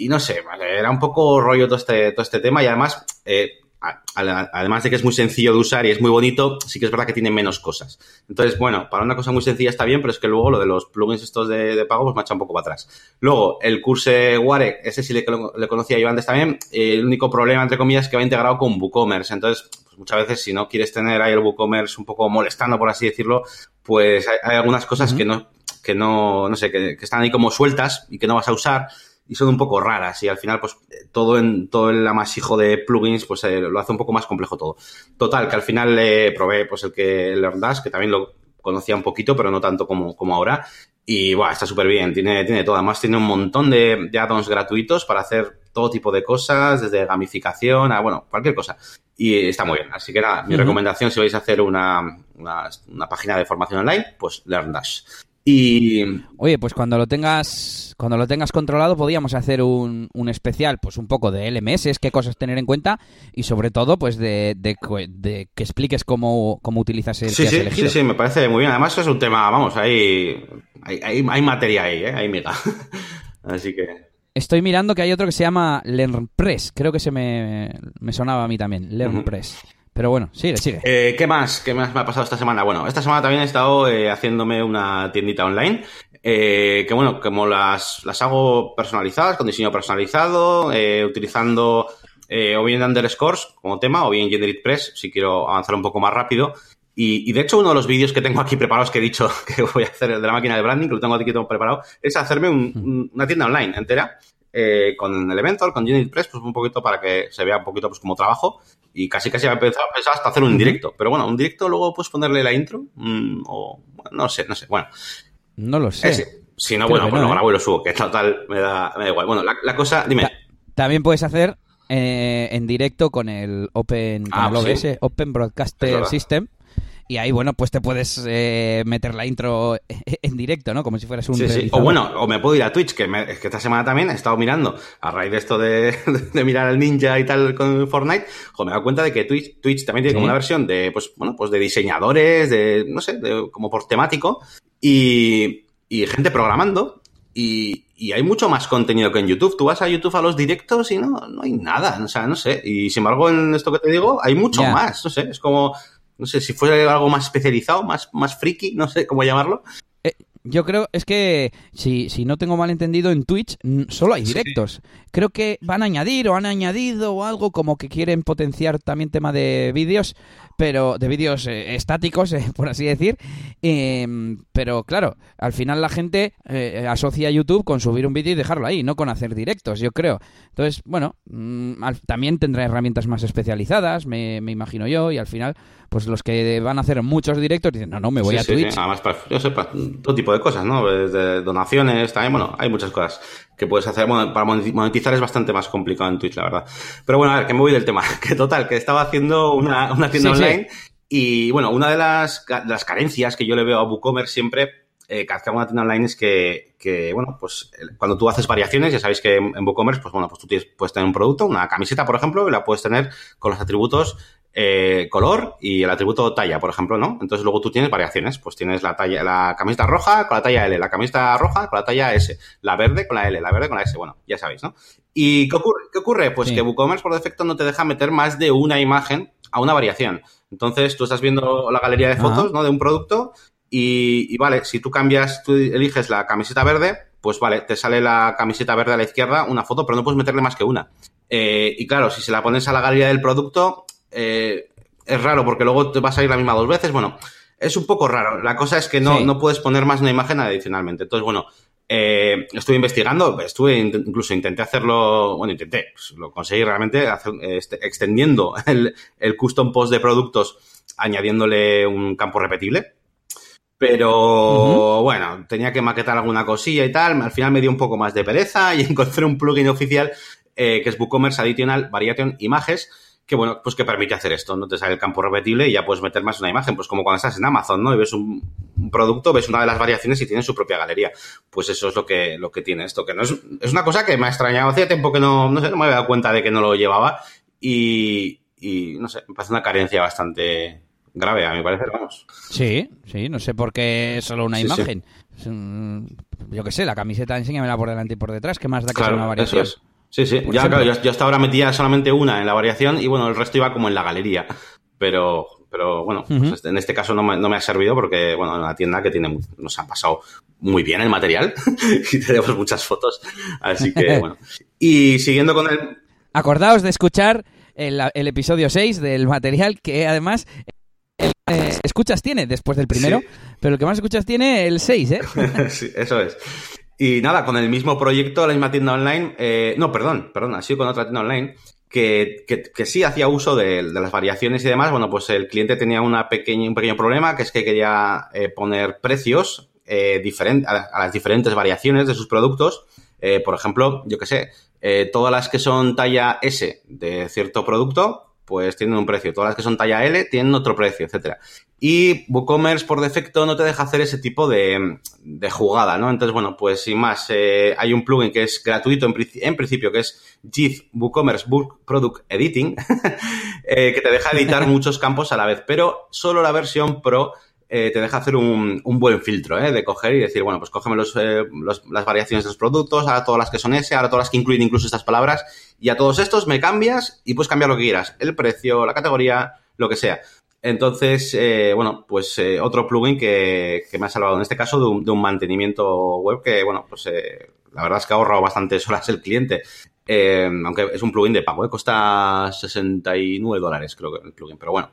S2: Y no sé, era un poco rollo todo este, todo este tema y además... Eh, además de que es muy sencillo de usar y es muy bonito, sí que es verdad que tiene menos cosas. Entonces, bueno, para una cosa muy sencilla está bien, pero es que luego lo de los plugins estos de, pago pues me un poco para atrás. Luego, el curso Ware, ese sí le, le conocía yo antes también, el único problema, entre comillas, es que va integrado con WooCommerce. Entonces, pues muchas veces si no quieres tener ahí el WooCommerce un poco molestando, por así decirlo, pues hay, algunas cosas que no, que no, no sé, que, que están ahí como sueltas y que no vas a usar y son un poco raras y al final pues todo en todo el amasijo de plugins pues eh, lo hace un poco más complejo todo. Total, que al final le probé pues el que el LearnDash, que también lo conocía un poquito, pero no tanto como, como ahora. Y bueno, está súper bien, tiene, tiene todo. Además tiene un montón de, de add-ons gratuitos para hacer todo tipo de cosas, desde gamificación a, bueno, cualquier cosa. Y está muy bien. Así que nada, mi recomendación si vais a hacer una, una, una, página de formación online, pues LearnDash. Y...
S1: Oye, pues cuando lo tengas cuando lo tengas controlado podríamos hacer un, un especial, pues un poco de LMS, qué cosas tener en cuenta y sobre todo pues de, de, de que expliques cómo, cómo utilizas el
S2: sí,
S1: que
S2: sí,
S1: has elegido.
S2: Sí, sí, me parece muy bien. Además es un tema, vamos, hay, hay, hay, hay materia ahí, ¿eh? hay miga. [laughs] Así que...
S1: Estoy mirando que hay otro que se llama LearnPress, creo que se me, me sonaba a mí también, LearnPress. Uh -huh. Pero bueno, sigue, sigue.
S2: Eh, ¿Qué más? ¿Qué más me ha pasado esta semana? Bueno, esta semana también he estado eh, haciéndome una tiendita online. Eh, que bueno, como las, las hago personalizadas, con diseño personalizado, eh, utilizando eh, o bien underscores como tema, o bien GeneratePress, si quiero avanzar un poco más rápido. Y, y, de hecho, uno de los vídeos que tengo aquí preparados, que he dicho [laughs] que voy a hacer el de la máquina de branding, que lo tengo aquí preparado, es hacerme un, un, una tienda online entera eh, con Elementor, con GeneratePress, pues un poquito para que se vea un poquito pues como trabajo. Y casi casi pensado, pensado hasta hacer un directo. Pero bueno, un directo luego puedes ponerle la intro. Mmm, o no sé, no sé. Bueno.
S1: No lo sé.
S2: Eh. Si no, bueno, pues no, lo grabo y lo subo, que total me da, me da igual. Bueno, la, la cosa, dime.
S1: Ta también puedes hacer eh, en directo con el Open, con
S2: ah,
S1: el OBS,
S2: sí.
S1: Open Broadcaster System. Y ahí, bueno, pues te puedes eh, meter la intro [laughs] en directo, ¿no? Como si fueras un
S2: sí, sí. O bueno, o me puedo ir a Twitch, que, me, es que esta semana también he estado mirando, a raíz de esto de, [laughs] de mirar al ninja y tal con Fortnite, jo, me he dado cuenta de que Twitch, Twitch también tiene como una versión de, pues, bueno, pues de diseñadores, de, no sé, de, como por temático, y, y gente programando, y, y, hay mucho más contenido que en YouTube. Tú vas a YouTube a los directos y no, no hay nada, o sea, no sé. Y sin embargo, en esto que te digo, hay mucho yeah. más, no sé, es como no sé, si fuera algo más especializado, más, más friki, no sé cómo llamarlo.
S1: Yo creo, es que si, si no tengo mal entendido, en Twitch solo hay directos. Sí. Creo que van a añadir o han añadido o algo como que quieren potenciar también tema de vídeos, pero de vídeos eh, estáticos, [laughs] eh, por así decir. Eh, pero claro, al final la gente eh, asocia YouTube con subir un vídeo y dejarlo ahí, no con hacer directos, yo creo. Entonces, bueno, mmm, al, también tendrá herramientas más especializadas, me, me, imagino yo, y al final, pues los que van a hacer muchos directos dicen, no, no, me voy
S2: sí,
S1: a
S2: sí,
S1: Twitch.
S2: Además, para, yo sé, para todo tipo de de cosas, ¿no? Desde donaciones, también, bueno, hay muchas cosas que puedes hacer. Bueno, para monetizar es bastante más complicado en Twitch, la verdad. Pero bueno, a ver, que me voy del tema. [laughs] Que total, que estaba haciendo una, una tienda online y bueno, una de las, de las carencias que yo le veo a WooCommerce siempre eh, cada una tienda online es que, que, bueno, pues cuando tú haces variaciones, ya sabéis que en, WooCommerce, pues bueno, pues tú tienes, puedes tener un producto, una camiseta, por ejemplo, y la puedes tener con los atributos eh, color y el atributo talla, por ejemplo, ¿no? Entonces luego tú tienes variaciones, pues tienes la talla, la camiseta roja con la talla L, la camiseta roja con la talla S, la verde con la L, la verde con la S, bueno, ya sabéis, ¿no? ¿Y qué ocurre? ¿Qué ocurre? Pues que WooCommerce por defecto no te deja meter más de una imagen a una variación. Entonces tú estás viendo la galería de fotos, ¿no? De un producto y, vale, si tú cambias, tú eliges la camiseta verde, pues vale, te sale la camiseta verde a la izquierda, una foto, pero no puedes meterle más que una. Eh, y claro, si se la pones a la galería del producto, eh, es raro porque luego te vas a ir la misma dos veces. Bueno, es un poco raro. La cosa es que no, no puedes poner más una imagen adicionalmente. Entonces, bueno, eh, estuve investigando, estuve incluso intenté hacerlo, bueno, intenté, pues, lo conseguí realmente este, extendiendo [laughs] el, el custom post de productos añadiéndole un campo repetible pero bueno, tenía que maquetar alguna cosilla y tal. Al final me dio un poco más de pereza y [laughs] encontré un plugin oficial eh, que es WooCommerce Additional Variation Images, que bueno, pues que permite hacer esto, ¿no? Te sale el campo repetible y ya puedes meter más una imagen, pues como cuando estás en Amazon, ¿no? Y ves un, producto, ves una de las variaciones y tiene su propia galería. Pues eso es lo que, lo que tiene esto, que no es, es una cosa que me ha extrañado. Hacía tiempo que no, no sé, no me había dado cuenta de que no lo llevaba y, y no sé, me parece una carencia bastante, grave, a mi parecer, vamos.
S1: Sí, sí, no sé por qué solo una imagen. Yo qué sé, la camiseta enséñamela por delante y por detrás, ¿qué más da que sea una variación?
S2: Sí, sí, ya, claro, yo, hasta ahora metía solamente una en la variación y bueno, el resto iba como en la galería. Pero, pero bueno, pues en este caso no me, ha servido porque, bueno, en una tienda que tiene, nos ha pasado muy bien el material [laughs] y tenemos muchas fotos. Así que, [laughs] bueno. Y siguiendo con el...
S1: Acordaos de escuchar el, el episodio 6 del material que además eh, escuchas tiene después del primero, pero el que más escuchas tiene el 6, ¿eh? [laughs]
S2: sí, eso es. Y nada, con el mismo proyecto, la misma tienda online, eh, no, perdón, perdón, ha sido con otra tienda online, que, que, sí hacía uso de, las variaciones y demás. Bueno, pues el cliente tenía una pequeña, un pequeño problema, que es que quería eh, poner precios eh, a, las diferentes variaciones de sus productos. por ejemplo, yo qué sé, todas las que son talla S de cierto producto, pues tienen un precio. Todas las que son talla L tienen otro precio, etcétera. Y WooCommerce por defecto no te deja hacer ese tipo de, jugada, ¿no? Entonces, bueno, pues sin más, eh, hay un plugin que es gratuito en, principio, que es GIF WooCommerce Book Product Editing, [laughs] eh, que te deja editar [laughs] muchos campos a la vez, pero solo la versión Pro eh, te deja hacer un, buen filtro, ¿eh? De coger y decir, bueno, pues cógeme eh, los, las variaciones de los productos, ahora todas las que son S, ahora todas las que incluyen incluso estas palabras, y a todos estos me cambias y puedes cambiar lo que quieras, el precio, la categoría, lo que sea. Entonces, eh, bueno, pues otro plugin que, me ha salvado en este caso de un, mantenimiento web que, bueno, pues la verdad es que ha ahorrado bastantes [laughs] horas el cliente. aunque es un plugin de pago, cuesta 69 dólares creo que el plugin, pero bueno,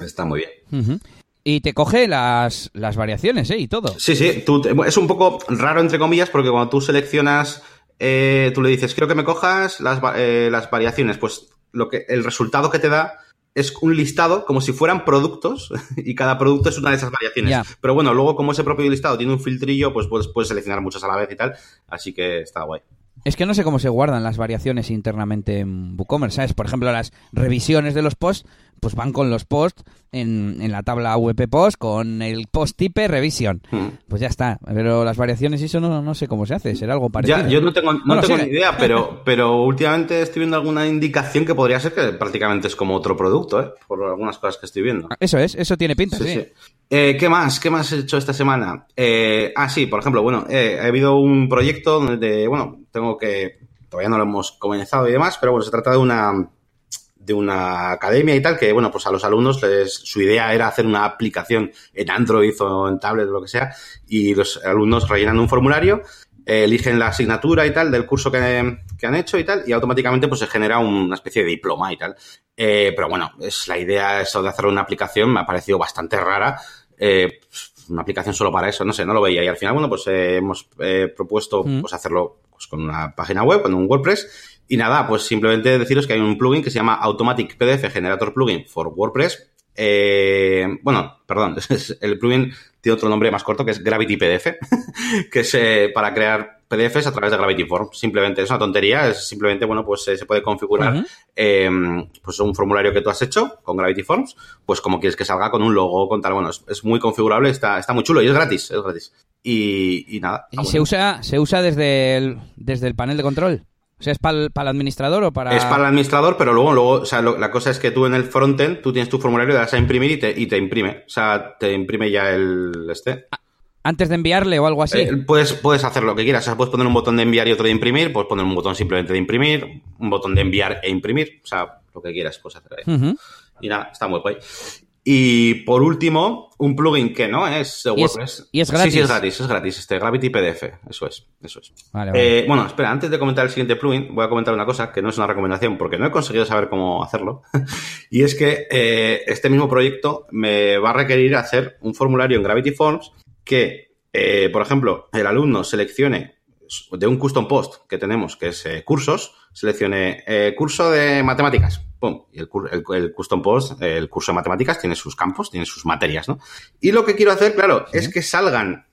S2: está muy bien.
S1: Y te coge las, las variaciones, ¿eh? Y todo.
S2: Sí, sí. es un poco raro, entre comillas, porque cuando tú seleccionas, eh, tú le dices, quiero que me cojas las, eh, las variaciones, pues lo que, el resultado que te da es un listado como si fueran productos [laughs] y cada producto es una de esas variaciones. Pero bueno, luego como ese propio listado tiene un filtrillo, pues puedes, puedes seleccionar muchas a la vez y tal. Así que está guay.
S1: Es que no sé cómo se guardan las variaciones internamente en WooCommerce, ¿sabes? Por ejemplo, las revisiones de los posts pues van con los posts en, en la tabla WP Post con el post type revisión. Hmm. Pues ya está. Pero las variaciones y eso no, no sé cómo se hace. Será algo parecido.
S2: Ya, yo no tengo, no tengo ni idea, pero, pero últimamente estoy viendo alguna indicación que podría ser que prácticamente es como otro producto, ¿eh? Por algunas cosas que estoy viendo.
S1: Eso es, eso tiene pinta, sí.
S2: Eh, ¿Qué más? ¿Qué más he hecho esta semana? Eh, ah, sí, por ejemplo, bueno, eh, ha habido un proyecto donde, bueno, tengo que, todavía no lo hemos comenzado y demás, pero bueno, se trata de una, de una academia y tal, que bueno, pues a los alumnos les, su idea era hacer una aplicación en Android o en tablet o lo que sea, y los alumnos rellenan un formulario, eligen la asignatura y tal del curso que, que, han hecho y tal, y automáticamente pues se genera una especie de diploma y tal. Eh, pero bueno, es la idea eso de hacer una aplicación me ha parecido bastante rara. Eh, una aplicación solo para eso, no sé, no lo veía. Y al final, bueno, pues eh, hemos propuesto mm. pues hacerlo pues, con una página web, con un WordPress, y nada, pues simplemente deciros que hay un plugin que se llama Automatic PDF Generator Plugin for WordPress. Eh, bueno, perdón, [laughs] el plugin tiene otro nombre más corto que es Gravity PDF, [laughs] que es eh, para crear PDFs a través de Gravity Forms. Simplemente es una tontería, es simplemente, bueno, pues eh, se puede configurar em, pues un formulario que tú has hecho con Gravity Forms, pues como quieres que salga con un logo, con tal, bueno, es, muy configurable, está, está muy chulo y es gratis, es gratis. Y, nada.
S1: ¿Y se usa, se usa desde el, desde el panel de control? Sea, ¿es para el, administrador o para...?
S2: Es para el administrador, pero luego, luego o sea, la cosa es que tú en el frontend, tú tienes tu formulario, le das a imprimir y te, y te imprime. O sea, te imprime ya el este. Ah,
S1: antes de enviarle o algo así.
S2: Eh, puedes, puedes hacer lo que quieras. O sea, puedes poner un botón de enviar y otro de imprimir. Puedes poner un botón simplemente de imprimir, un botón de enviar e imprimir. O sea, lo que quieras puedes hacer ahí. Y nada, está muy guay. Y por último, un plugin que no es WordPress.
S1: ¿Y es, gratis?
S2: Sí, sí, es gratis, es gratis. Este Gravity PDF, eso es, eso es. Eh, bueno, espera, antes de comentar el siguiente plugin, voy a comentar una cosa que no es una recomendación porque no he conseguido saber cómo hacerlo. [laughs] y es que eh, este mismo proyecto me va a requerir hacer un formulario en Gravity Forms que, eh, por ejemplo, el alumno seleccione de un custom post que tenemos, que es cursos, seleccione curso de matemáticas y el, custom post, el curso de matemáticas, tiene sus campos, tiene sus materias, ¿no? Y lo que quiero hacer, claro, es que salgan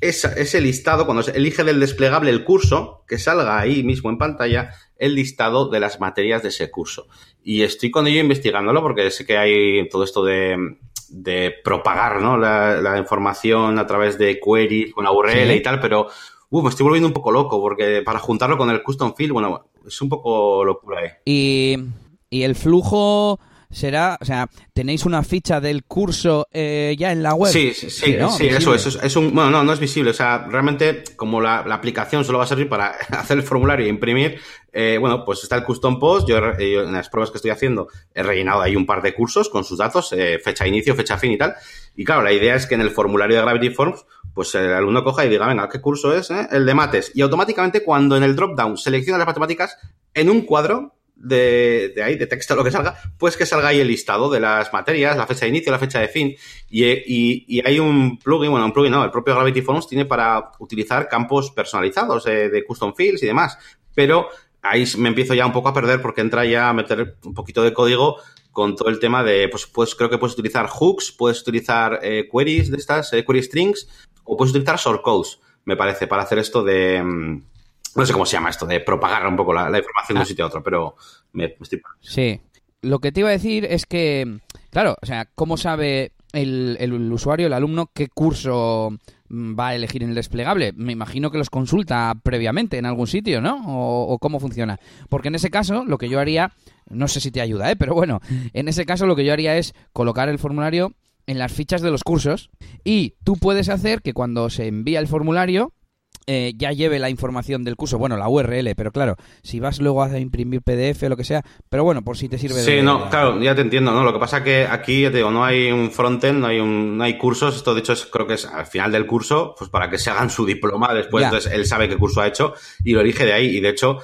S2: ese listado, cuando se elige del desplegable el curso, que salga ahí mismo en pantalla el listado de las materias de ese curso. Y estoy con ello investigándolo porque sé que hay todo esto de, propagar ¿no? la, información a través de queries con URL y tal, pero uh, me estoy volviendo un poco loco porque para juntarlo con el custom field, bueno, es un poco locura ahí.
S1: Y y el flujo será, o sea, tenéis una ficha del curso eh, ya en la web.
S2: Sí, sí, sí, eso, eso es, un, bueno, no, no es visible, o sea, realmente como la, aplicación solo va a servir para [laughs] hacer el formulario e imprimir, eh, bueno, pues está el custom post, yo, en las pruebas que estoy haciendo he rellenado ahí un par de cursos con sus datos, eh, fecha inicio, fecha fin y tal, y claro, la idea es que en el formulario de Gravity Forms, pues el alumno coja y diga, venga, ¿qué curso es? El de mates, y automáticamente cuando en el dropdown selecciona las matemáticas, en un cuadro de, de ahí, de texto, lo que salga, pues que salga ahí el listado de las materias, la fecha de inicio, la fecha de fin. Y, y, hay un plugin, bueno, un plugin no, el propio Gravity Forms tiene para utilizar campos personalizados de, custom fields y demás. Pero ahí me empiezo ya un poco a perder porque entra ya a meter un poquito de código con todo el tema de, pues, pues creo que puedes utilizar hooks, puedes utilizar eh, queries de estas, eh, query strings, o puedes utilizar shortcodes, me parece, para hacer esto de, mm, no sé cómo se llama esto, de propagar un poco la, información de un ah. sitio a otro, pero me, estoy...
S1: Sí. Lo que te iba a decir es que, claro, o sea, ¿cómo sabe el, el, usuario, el alumno, qué curso va a elegir en el desplegable? Me imagino que los consulta previamente en algún sitio, ¿no? O, o, cómo funciona. Porque en ese caso, lo que yo haría, no sé si te ayuda, ¿eh? Pero bueno, en ese caso lo que yo haría es colocar el formulario en las fichas de los cursos y tú puedes hacer que cuando se envía el formulario eh, ya lleve la información del curso, bueno, la URL, pero claro, si vas luego a imprimir PDF o lo que sea, pero bueno, por si te sirve
S2: sí, no, claro, ya te entiendo, ¿no? Lo que pasa que aquí, ya te digo, no hay un frontend, no hay un, no hay cursos, esto de hecho es, creo que es al final del curso, pues para que se hagan su diploma después, entonces él sabe qué curso ha hecho y lo elige de ahí, y de hecho,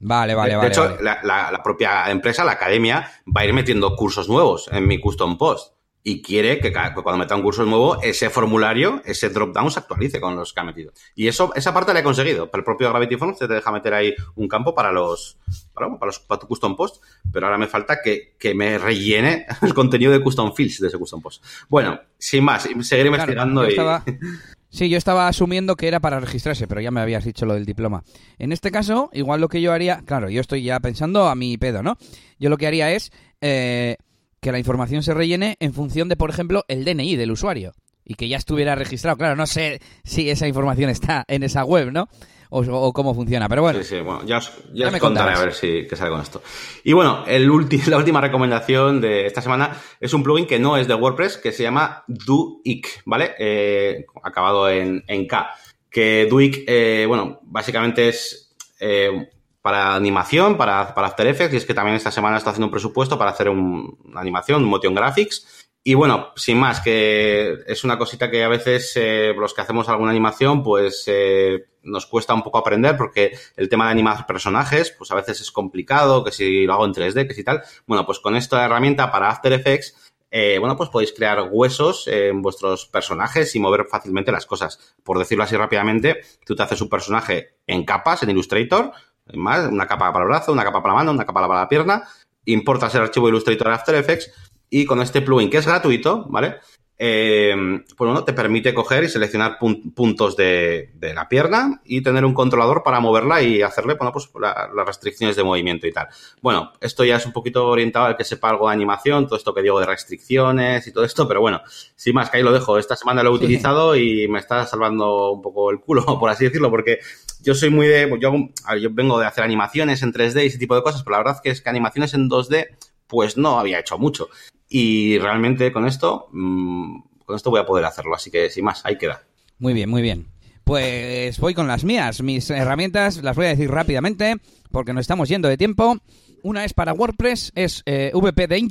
S1: Vale, vale, vale.
S2: De
S1: hecho,
S2: La, la, propia empresa, la academia, va a ir metiendo cursos nuevos en mi custom post y quiere que cuando meta un curso nuevo, ese formulario, ese drop-down se actualice con los que ha metido. Y eso, esa parte la he conseguido. Para el propio Gravity Forms te deja meter ahí un campo para los, para, los, para tu custom post, pero ahora me falta que, que, me rellene [laughs] el contenido de custom fields de ese custom post. Bueno, sin más, seguir investigando y... [laughs]
S1: Sí, yo estaba asumiendo que era para registrarse, pero ya me habías dicho lo del diploma. En este caso, igual lo que yo haría, claro, yo estoy ya pensando a mi pedo, ¿no? Yo lo que haría es eh, que la información se rellene en función de, por ejemplo, el DNI del usuario y que ya estuviera registrado. Claro, no sé si esa información está en esa web, ¿no? O, cómo funciona, pero bueno.
S2: Sí, sí, bueno, ya os, me contaré a ver si qué sale con esto. Y bueno, el [laughs] la última recomendación de esta semana es un plugin que no es de WordPress, que se llama Duik, ¿vale? Eh, acabado en, en K. Que Duik, eh, bueno, básicamente es eh, para animación, para, para, After Effects, y es que también esta semana está haciendo un presupuesto para hacer una animación, un motion graphics. Y bueno, sin más, que es una cosita que a veces eh, los que hacemos alguna animación, pues eh, nos cuesta un poco aprender porque el tema de animar personajes, pues a veces es complicado, que si lo hago en 3D, que si tal. Bueno, pues con esta herramienta para After Effects, eh, bueno, pues podéis crear huesos en vuestros personajes y mover fácilmente las cosas. Por decirlo así rápidamente, tú te haces un personaje en capas en Illustrator, más, una capa para el brazo, una capa para la mano, una capa para la pierna, importas el archivo Illustrator After Effects y con este plugin que es gratuito, ¿vale? eh, pues bueno, te permite coger y seleccionar puntos de, la pierna y tener un controlador para moverla y hacerle, bueno, pues las restricciones de movimiento y tal. Bueno, esto ya es un poquito orientado al que sepa algo de animación, todo esto que digo de restricciones y todo esto, pero bueno, sin más, que ahí lo dejo. Esta semana lo he utilizado y me está salvando un poco el culo, [laughs] por así decirlo, porque yo soy muy de, yo, yo vengo de hacer animaciones en 3D y ese tipo de cosas, pero la verdad que es que animaciones en 2D pues no había hecho mucho. Y realmente con esto, mm, con esto voy a poder hacerlo. Así que sin más, ahí queda.
S1: Muy bien, muy bien. Pues voy con las mías. Mis herramientas las voy a decir rápidamente porque nos estamos yendo de tiempo. Una es para WordPress, es eh, wpdanger.com,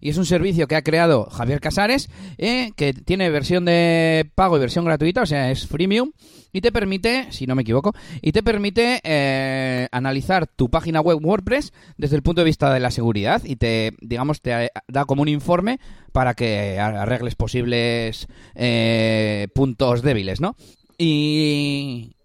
S1: y es un servicio que ha creado Javier Casares, eh, que tiene versión de pago y versión gratuita, o sea, es freemium, y te permite, si no me equivoco, y te permite eh, analizar tu página web WordPress desde el punto de vista de la seguridad y te, digamos, te da como un informe para que arregles posibles puntos débiles, ¿no? Y,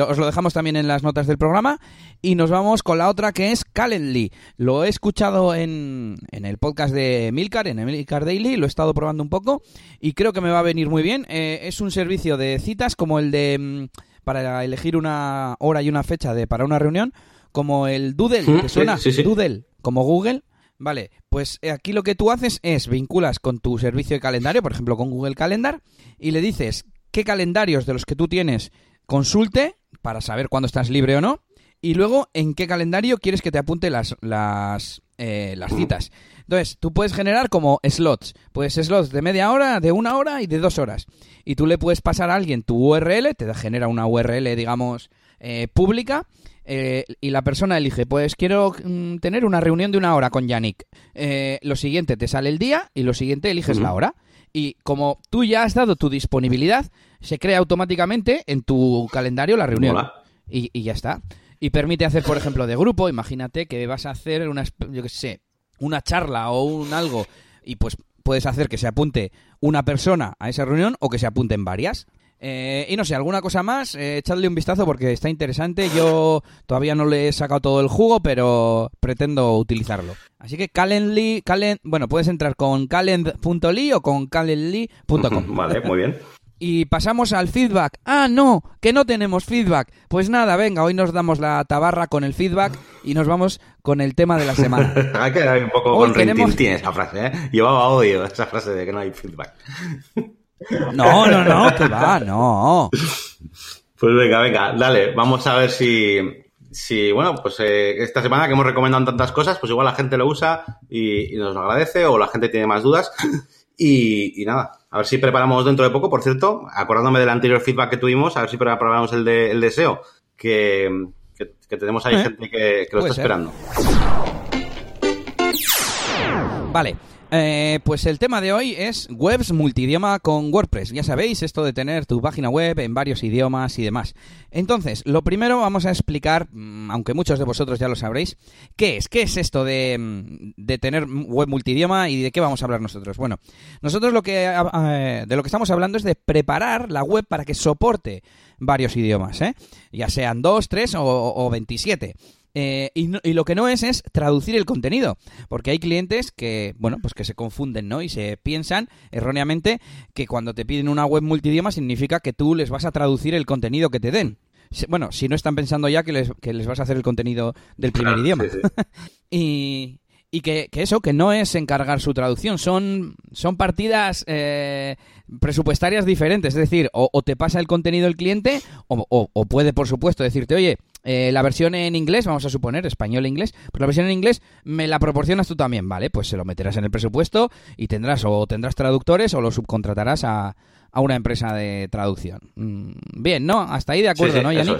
S1: os lo dejamos también en las notas del programa. Y nos vamos con la otra que es Calendly. Lo he escuchado en, en el podcast de Milcar, en Milcar Daily, lo he estado probando un poco y creo que me va a venir muy bien. Eh, es un servicio de citas como el de mm, para elegir una hora y una fecha de para una reunión, como el Doodle, ¿te suena? Doodle, como Google. Vale, pues eh, aquí lo que tú haces es vinculas con tu servicio de calendario, por ejemplo con Google Calendar, y le dices qué calendarios de los que tú tienes consulte para saber cuándo estás libre o no. Y luego, en qué calendario quieres que te apunte las, las, eh, las citas. Entonces, tú puedes generar como slots. Puedes slots de media hora, de una hora y de dos horas. Y tú le puedes pasar a alguien tu URL, te genera una URL, digamos, eh, pública. Eh, y la persona elige, pues quiero mm, tener una reunión de una hora con Yannick. lo siguiente te sale el día y lo siguiente eliges la hora y como tú ya has dado tu disponibilidad, se crea automáticamente en tu calendario la reunión. Y, y, ya está. Y permite hacer, por ejemplo, de grupo. Imagínate que vas a hacer una, yo qué sé, una charla o un algo y pues puedes hacer que se apunte una persona a esa reunión o que se apunten varias. Eh, y no sé, alguna cosa más, eh, echadle un vistazo porque está interesante. Yo todavía no le he sacado todo el jugo, pero pretendo utilizarlo. Así que Calendly, Calend, bueno, puedes entrar con calend.ly o con calendly.com. [laughs]
S2: Vale, muy bien. [laughs]
S1: Y pasamos al feedback. Ah, no, que no tenemos feedback. Pues nada, venga, hoy nos damos la tabarra con el feedback y nos vamos con el tema de la semana. [laughs]
S2: ha quedado un poco con tenemos... esa frase, ¿eh? Llevaba odio esa frase de que no hay feedback.
S1: No, no, no, que va, no.
S2: Pues venga, venga, dale, vamos a ver si, si bueno, pues eh, esta semana que hemos recomendado tantas cosas, pues igual la gente lo usa y, nos lo agradece o la gente tiene más dudas. [laughs] Y, nada, a ver si preparamos dentro de poco, por cierto, acordándome del anterior feedback que tuvimos, a ver si preparamos el, de, el deseo, que, que, tenemos ahí ¿Eh? gente que, lo está esperando.
S1: Vale, eh, pues el tema de hoy es webs multidioma con WordPress. Ya sabéis, esto de tener tu página web en varios idiomas y demás. Entonces, lo primero vamos a explicar, mm, aunque muchos de vosotros ya lo sabréis, ¿qué es? ¿Qué es esto de, mm, de tener web multidioma y de qué vamos a hablar nosotros? Bueno, nosotros lo que, eh, de lo que estamos hablando es de preparar la web para que soporte varios idiomas, ¿eh? ya sean dos, tres o, o 27. Eh, y, lo que no es es traducir el contenido, porque hay clientes que, bueno, pues que se confunden, ¿no? Y se piensan erróneamente que cuando te piden una web multidioma significa que tú les vas a traducir el contenido que te den. Bueno, si no están pensando ya que les, que les vas a hacer el contenido del primer idioma. [laughs] y, y que, eso, que no es encargar su traducción, son, son partidas eh, presupuestarias diferentes. Es decir, o, te pasa el contenido el cliente, o, o, puede, por supuesto, decirte, oye, eh, la versión en inglés, vamos a suponer, español e inglés, pues la versión en inglés me la proporcionas tú también, ¿vale? Pues se lo meterás en el presupuesto y tendrás o tendrás traductores o lo subcontratarás a, a una empresa de traducción. Mm, bien, ¿no? Hasta ahí de acuerdo, ¿no, Yanni?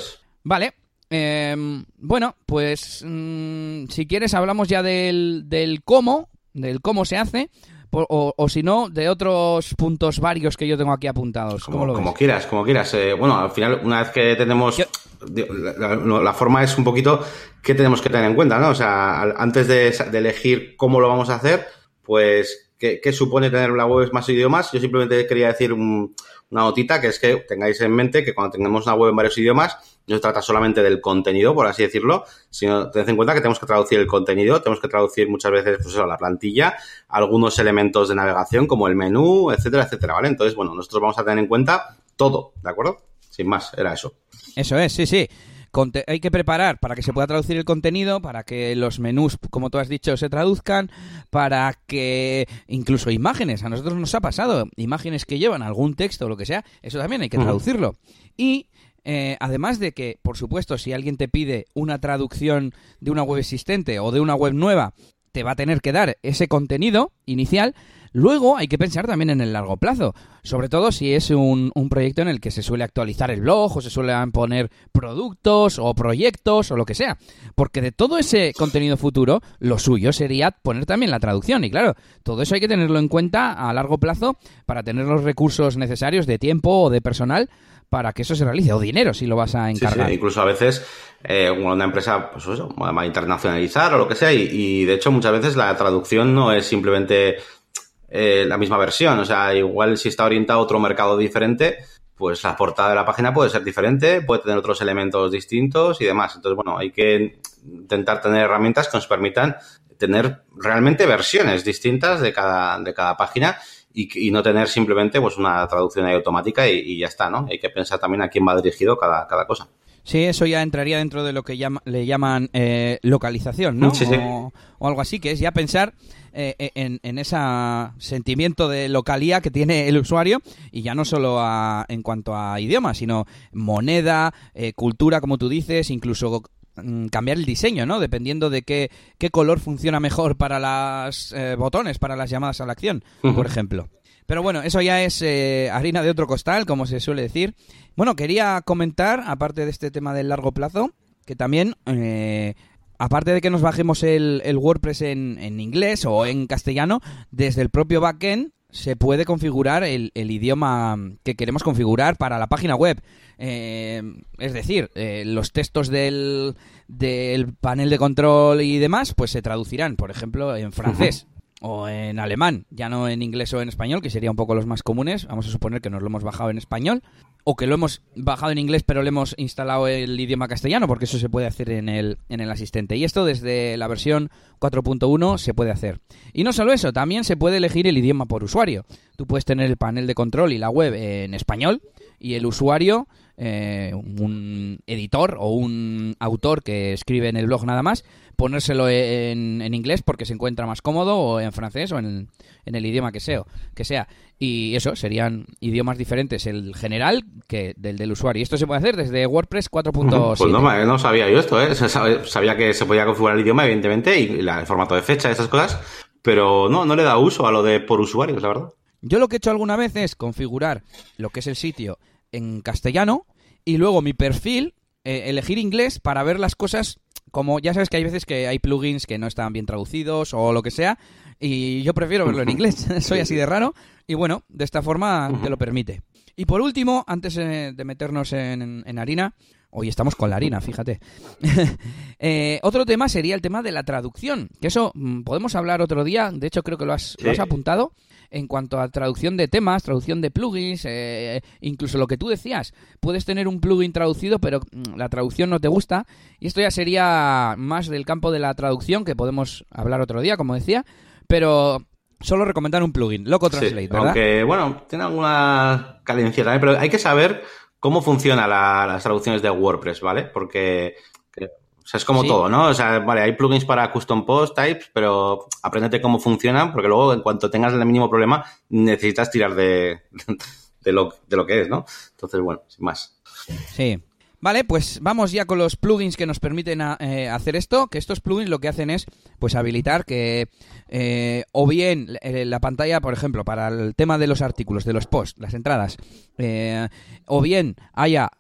S1: Vale. Em, bueno, pues mm, si quieres hablamos ya del, del cómo, del cómo se hace o, si no, de otros puntos varios que yo tengo aquí apuntados.
S2: como, quieras, como quieras. Eh, bueno, al final, una vez que tenemos... La, forma es un poquito qué tenemos que tener en cuenta, ¿no? O sea, antes de, elegir cómo lo vamos a hacer, pues qué, supone tener la web más idiomas. Yo simplemente quería decir una notita, que es que tengáis en mente que cuando tengamos una web en varios idiomas, no se trata solamente del contenido, por así decirlo, sino tened en cuenta que tenemos que traducir el contenido, tenemos que traducir muchas veces pues la plantilla, algunos elementos de navegación como el menú, etcétera, etcétera, ¿vale? Entonces, bueno, nosotros vamos a tener en cuenta todo, ¿de acuerdo? Sin más, era eso.
S1: Eso es, sí, sí. Hay que preparar para que se pueda traducir el contenido, para que los menús, como tú has dicho, se traduzcan, para que incluso imágenes, a nosotros nos ha pasado, imágenes que llevan algún texto o lo que sea, eso también hay que traducirlo. Y eh, además de que, por supuesto, si alguien te pide una traducción de una web existente o de una web nueva, te va a tener que dar ese contenido inicial, Luego hay que pensar también en el largo plazo, sobre todo si es un, proyecto en el que se suele actualizar el blog o se suelen poner productos o proyectos o lo que sea. Porque de todo ese contenido futuro, lo suyo sería poner también la traducción. Y claro, todo eso hay que tenerlo en cuenta a largo plazo para tener los recursos necesarios de tiempo o de personal para que eso se realice, o dinero si lo vas a encargar.
S2: Sí, incluso a veces eh, una empresa, pues eso, va a internacionalizar o lo que sea, y, de hecho muchas veces la traducción no es simplemente eh, la misma versión. O sea, igual si está orientado a otro mercado diferente, pues la portada de la página puede ser diferente, puede tener otros elementos distintos y demás. Entonces, bueno, hay que intentar tener herramientas que nos permitan tener realmente versiones distintas de cada, de cada página y, no tener simplemente pues una traducción automática y, ya está, ¿no? Hay que pensar también a quién va dirigido cada, cada cosa.
S1: Sí, eso ya entraría dentro de lo que le llaman eh, localización, ¿no? O, algo así, que es ya pensar eh, eh, en, ese sentimiento de localía que tiene el usuario y ya no solo en cuanto a idioma, sino moneda, cultura, como tú dices, incluso mm, cambiar el diseño, ¿no? Dependiendo de qué, qué color funciona mejor para los botones, para las llamadas a la acción, por ejemplo. Pero bueno, eso ya es harina de otro costal, como se suele decir. Bueno, quería comentar, aparte de este tema del largo plazo, que también, eh, aparte de que nos bajemos el, WordPress en, inglés o en castellano, desde el propio backend se puede configurar el, idioma que queremos configurar para la página web. Eh, es decir, eh, los textos del panel de control y demás, pues se traducirán, por ejemplo, en francés [laughs] o en alemán, ya no en inglés o en español, que serían un poco los más comunes. Vamos a suponer que nos lo hemos bajado en español o que lo hemos bajado en inglés pero le hemos instalado el idioma castellano, porque eso se puede hacer en el, en el asistente. Y esto desde la versión 4.1 se puede hacer. Y no solo eso, también se puede elegir el idioma por usuario. Tú puedes tener el panel de control y la web en español y el usuario eh, un editor o un autor que escribe en el blog nada más, ponérselo en, en, inglés porque se encuentra más cómodo o en francés o en, el idioma que sea, que sea. Y eso, serían idiomas diferentes el general que del del usuario. Y esto se puede hacer desde WordPress 4.7.
S2: Pues no, no sabía yo esto, ¿eh? Sabía que se podía configurar el idioma, evidentemente, y el formato de fecha, esas cosas, pero no, no le da uso a lo de por usuarios, la verdad.
S1: Yo lo que he hecho alguna vez es configurar lo que es el sitio en castellano y luego mi perfil, eh, elegir inglés para ver las cosas como ya sabes que hay veces que hay plugins que no están bien traducidos o lo que sea y yo prefiero verlo en [laughs] inglés, [laughs] soy así de raro y bueno, de esta forma te lo permite. Y por último, antes eh, de meternos en, harina, hoy estamos con la harina, fíjate. [laughs] Eh, otro tema sería el tema de la traducción, que eso mm, podemos hablar otro día, de hecho creo que lo has, lo has apuntado en cuanto a traducción de temas, traducción de plugins, eh, incluso lo que tú decías, puedes tener un plugin traducido, pero mm, la traducción no te gusta, y esto ya sería más del campo de la traducción, que podemos hablar otro día, como decía, pero solo recomendar un plugin, Loco Translate, ¿verdad?
S2: Aunque, bueno, tiene alguna cadencia también, pero hay que saber cómo funcionan las traducciones de WordPress, ¿vale? Porque o sea, es como todo, ¿no? O sea, vale, hay plugins para custom post types, pero apréndete cómo funcionan, porque luego, en cuanto tengas el mínimo problema, necesitas tirar de, [laughs] de, lo, de lo que es, ¿no? Entonces, bueno, sin más.
S1: Sí. Vale, pues vamos ya con los plugins que nos permiten eh, hacer esto, que estos plugins lo que hacen es pues habilitar que eh, o bien eh, la pantalla, por ejemplo, para el tema de los artículos, de los posts, las entradas, o bien haya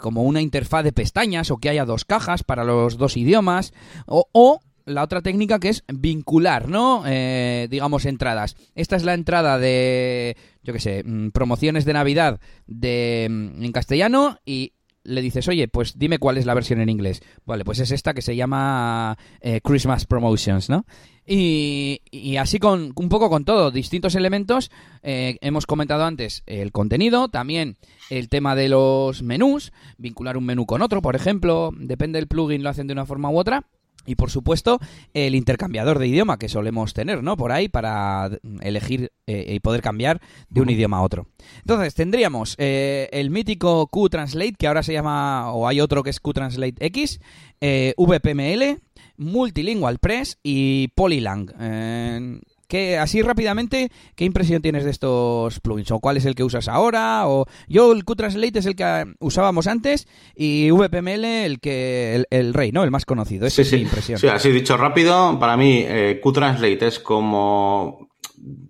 S1: como una interfaz de pestañas o que haya dos cajas para los dos idiomas o, la otra técnica que es vincular, ¿no? Eh, digamos, entradas. Esta es la entrada de, yo qué sé, mm, promociones de Navidad de, mm, en castellano y le dices, oye, pues dime cuál es la versión en inglés. Vale, pues es esta que se llama eh, Christmas Promotions, ¿no? Y, así con un poco con todo, distintos elementos. Eh, hemos comentado antes el contenido, también el tema de los menús, vincular un menú con otro, por ejemplo, depende del plugin, lo hacen de una forma u otra. Y por supuesto, el intercambiador de idioma que solemos tener, ¿no? Por ahí para elegir eh, y poder cambiar de un idioma a otro. Entonces, tendríamos eh, el mítico Q-Translate, que ahora se llama, o hay otro que es Q-Translate X, eh, VPML, Multilingual Press y Polylang. ¿Qué, así rápidamente, ¿qué impresión tienes de estos plugins? ¿O cuál es el que usas ahora? O yo el Qtranslate es el que usábamos antes y VPML el que el, rey, ¿no? El más conocido. Esa es mi impresión.
S2: Sí, así dicho rápido, para mí eh, Qtranslate es como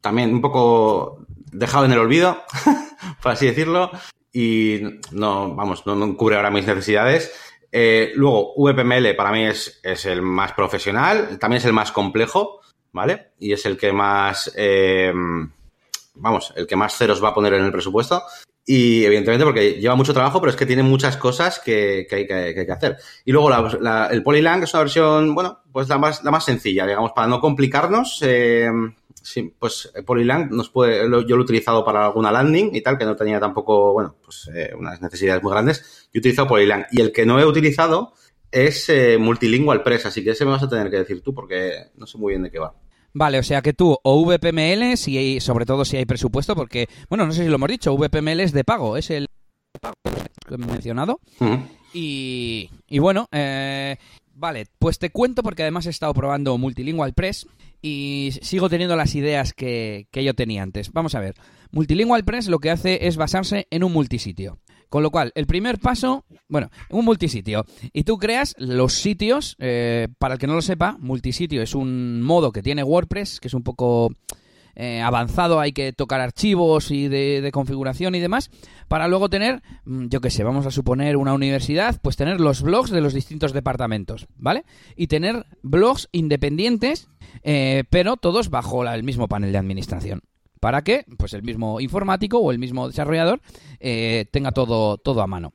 S2: también un poco dejado en el olvido, [laughs] por así decirlo, y no, vamos, no, cubre ahora mis necesidades. Eh, luego, VPML para mí es, es el más profesional, también es el más complejo ¿vale? Y es el que más, eh, vamos, el que más ceros va a poner en el presupuesto. Y evidentemente porque lleva mucho trabajo, pero es que tiene muchas cosas que, hay, que, hacer. Y luego el Polylang es una versión, bueno, pues la más, la más sencilla, digamos, para no complicarnos. Eh, sí, pues Polylang nos puede, yo lo he utilizado para alguna landing y tal, que no tenía tampoco, bueno, pues eh, unas necesidades muy grandes. Yo he utilizado Polylang. Y el que no he utilizado es Multilingual Press, así que ese me vas a tener que decir tú porque no sé muy bien de qué va.
S1: Vale, o sea que tú, o VPML, si hay, sobre todo si hay presupuesto, porque, bueno, no sé si lo hemos dicho, VPML es de pago, es el que he mencionado. y, y, bueno, eh, vale, pues te cuento porque además he estado probando Multilingual Press y sigo teniendo las ideas que, que yo tenía antes. Vamos a ver, Multilingual Press lo que hace es basarse en un multisitio. Con lo cual, el primer paso, bueno, un multisitio. Y tú creas los sitios, eh, para el que no lo sepa, multisitio es un modo que tiene WordPress, que es un poco eh, avanzado, hay que tocar archivos y de, configuración y demás, para luego tener, mm, yo qué sé, vamos a suponer una universidad, pues tener los blogs de los distintos departamentos, ¿vale? Y tener blogs independientes, eh, pero todos bajo el mismo panel de administración para que pues el mismo informático o el mismo desarrollador eh, tenga todo, todo a mano.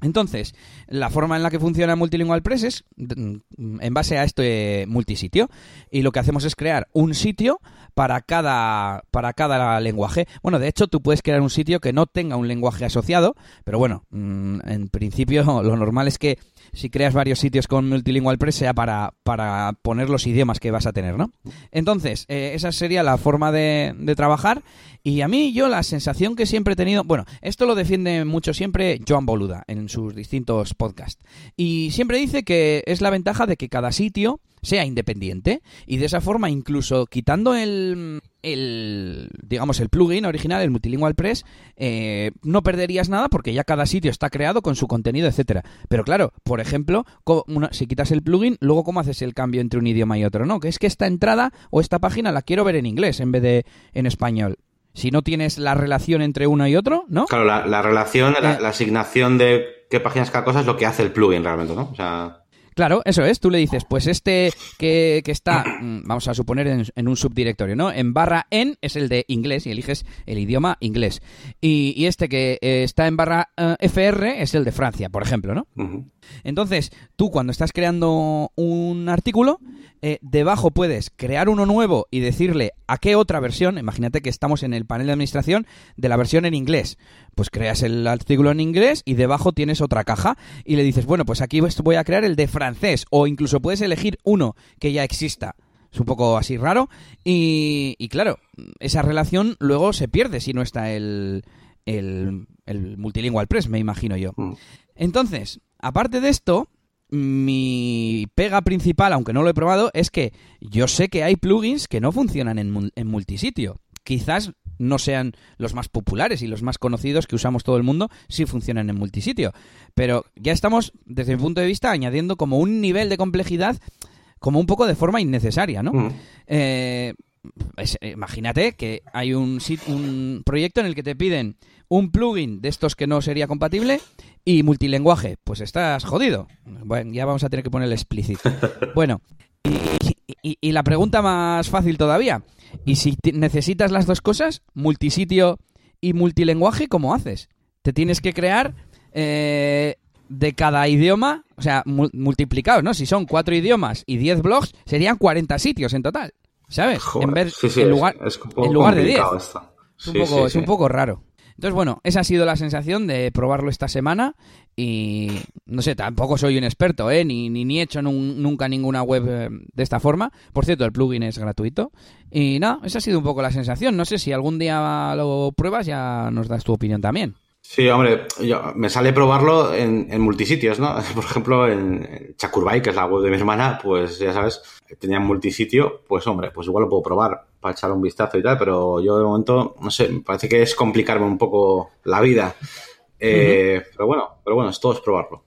S1: Entonces, la forma en la que funciona Multilingual Press es mm, en base a este multisitio. Y lo que hacemos es crear un sitio para cada, para cada lenguaje. Bueno, de hecho, tú puedes crear un sitio que no tenga un lenguaje asociado, pero bueno, mm, en principio [laughs] lo normal es que si creas varios sitios con Multilingual Press sea para, para poner los idiomas que vas a tener, ¿no? Entonces, eh, esa sería la forma de, de, trabajar. Y a mí, yo la sensación que siempre he tenido, bueno, esto lo defiende mucho siempre Joan Boluda en sus distintos podcasts. Y siempre dice que es la ventaja de que cada sitio sea independiente y de esa forma incluso quitando el, el digamos el plugin original el multilingual press eh, no perderías nada porque ya cada sitio está creado con su contenido etcétera pero claro por ejemplo si quitas el plugin luego cómo haces el cambio entre un idioma y otro no que es que esta entrada o esta página la quiero ver en inglés en vez de en español si no tienes la relación entre uno y otro, ¿no?
S2: Claro, la, relación, la, eh. la, asignación de qué páginas cada cosa es lo que hace el plugin realmente, ¿no? O sea...
S1: Claro, eso es. Tú le dices, pues este que, que está, mm, vamos a suponer, en, un subdirectorio, ¿no? En barra en es el de inglés y eliges el idioma inglés. Y, este que eh, está en barra eh, FR es el de Francia, por ejemplo, ¿no? Entonces, tú cuando estás creando un artículo, eh, debajo puedes crear uno nuevo y decirle a qué otra versión, imagínate que estamos en el panel de administración de la versión en inglés, pues creas el artículo en inglés y debajo tienes otra caja y le dices, bueno, pues aquí voy a crear el de francés o incluso puedes elegir uno que ya exista. Es un poco así raro y, claro, esa relación luego se pierde si no está el, el, el multilingual press, me imagino yo. Mm. Entonces, aparte de esto, mi pega principal, aunque no lo he probado, es que yo sé que hay plugins que no funcionan en, en, multisitio. Quizás no sean los más populares y los más conocidos que usamos todo el mundo si funcionan en multisitio. Pero ya estamos, desde mi punto de vista, añadiendo como un nivel de complejidad como un poco de forma innecesaria, ¿no? Mm. Eh, imagínate que hay un, un proyecto en el que te piden un plugin de estos que no sería compatible y multilenguaje. Pues estás jodido. Bueno, ya vamos a tener que ponerle explícito. [laughs] Bueno, y, la pregunta más fácil todavía. ¿Y si necesitas las dos cosas, multisitio y multilenguaje, cómo haces? Te tienes que crear eh, de cada idioma, o sea, multiplicados, ¿no? Si son cuatro idiomas y diez blogs, serían 40 sitios en total, ¿sabes?
S2: Joder,
S1: en vez
S2: sí, sí,
S1: en
S2: es-
S1: lugar,
S2: es un poco
S1: en lugar de 10.
S2: complicado esto.
S1: Es un,
S2: Sí,
S1: poco, es un poco raro. Entonces, bueno, esa ha sido la sensación de probarlo esta semana y no sé, tampoco soy un experto, ¿eh? Ni, ni, ni he hecho nun- nunca ninguna web eh, de esta forma. Por cierto, el plugin es gratuito. Y nada, esa ha sido un poco la sensación. No sé si algún día lo pruebas, ya nos das tu opinión también.
S2: Sí, hombre, yo- me sale probarlo en, en multisitios, ¿no? [laughs] Por ejemplo, en Chakurbay, que es la web de mi hermana, pues ya sabes, tenía multisitio, pues hombre, pues igual lo puedo probar para echar un vistazo y tal, pero yo de momento, no sé, me parece que es complicarme un poco la vida. Eh, Pero bueno, pero bueno, es todo es probarlo.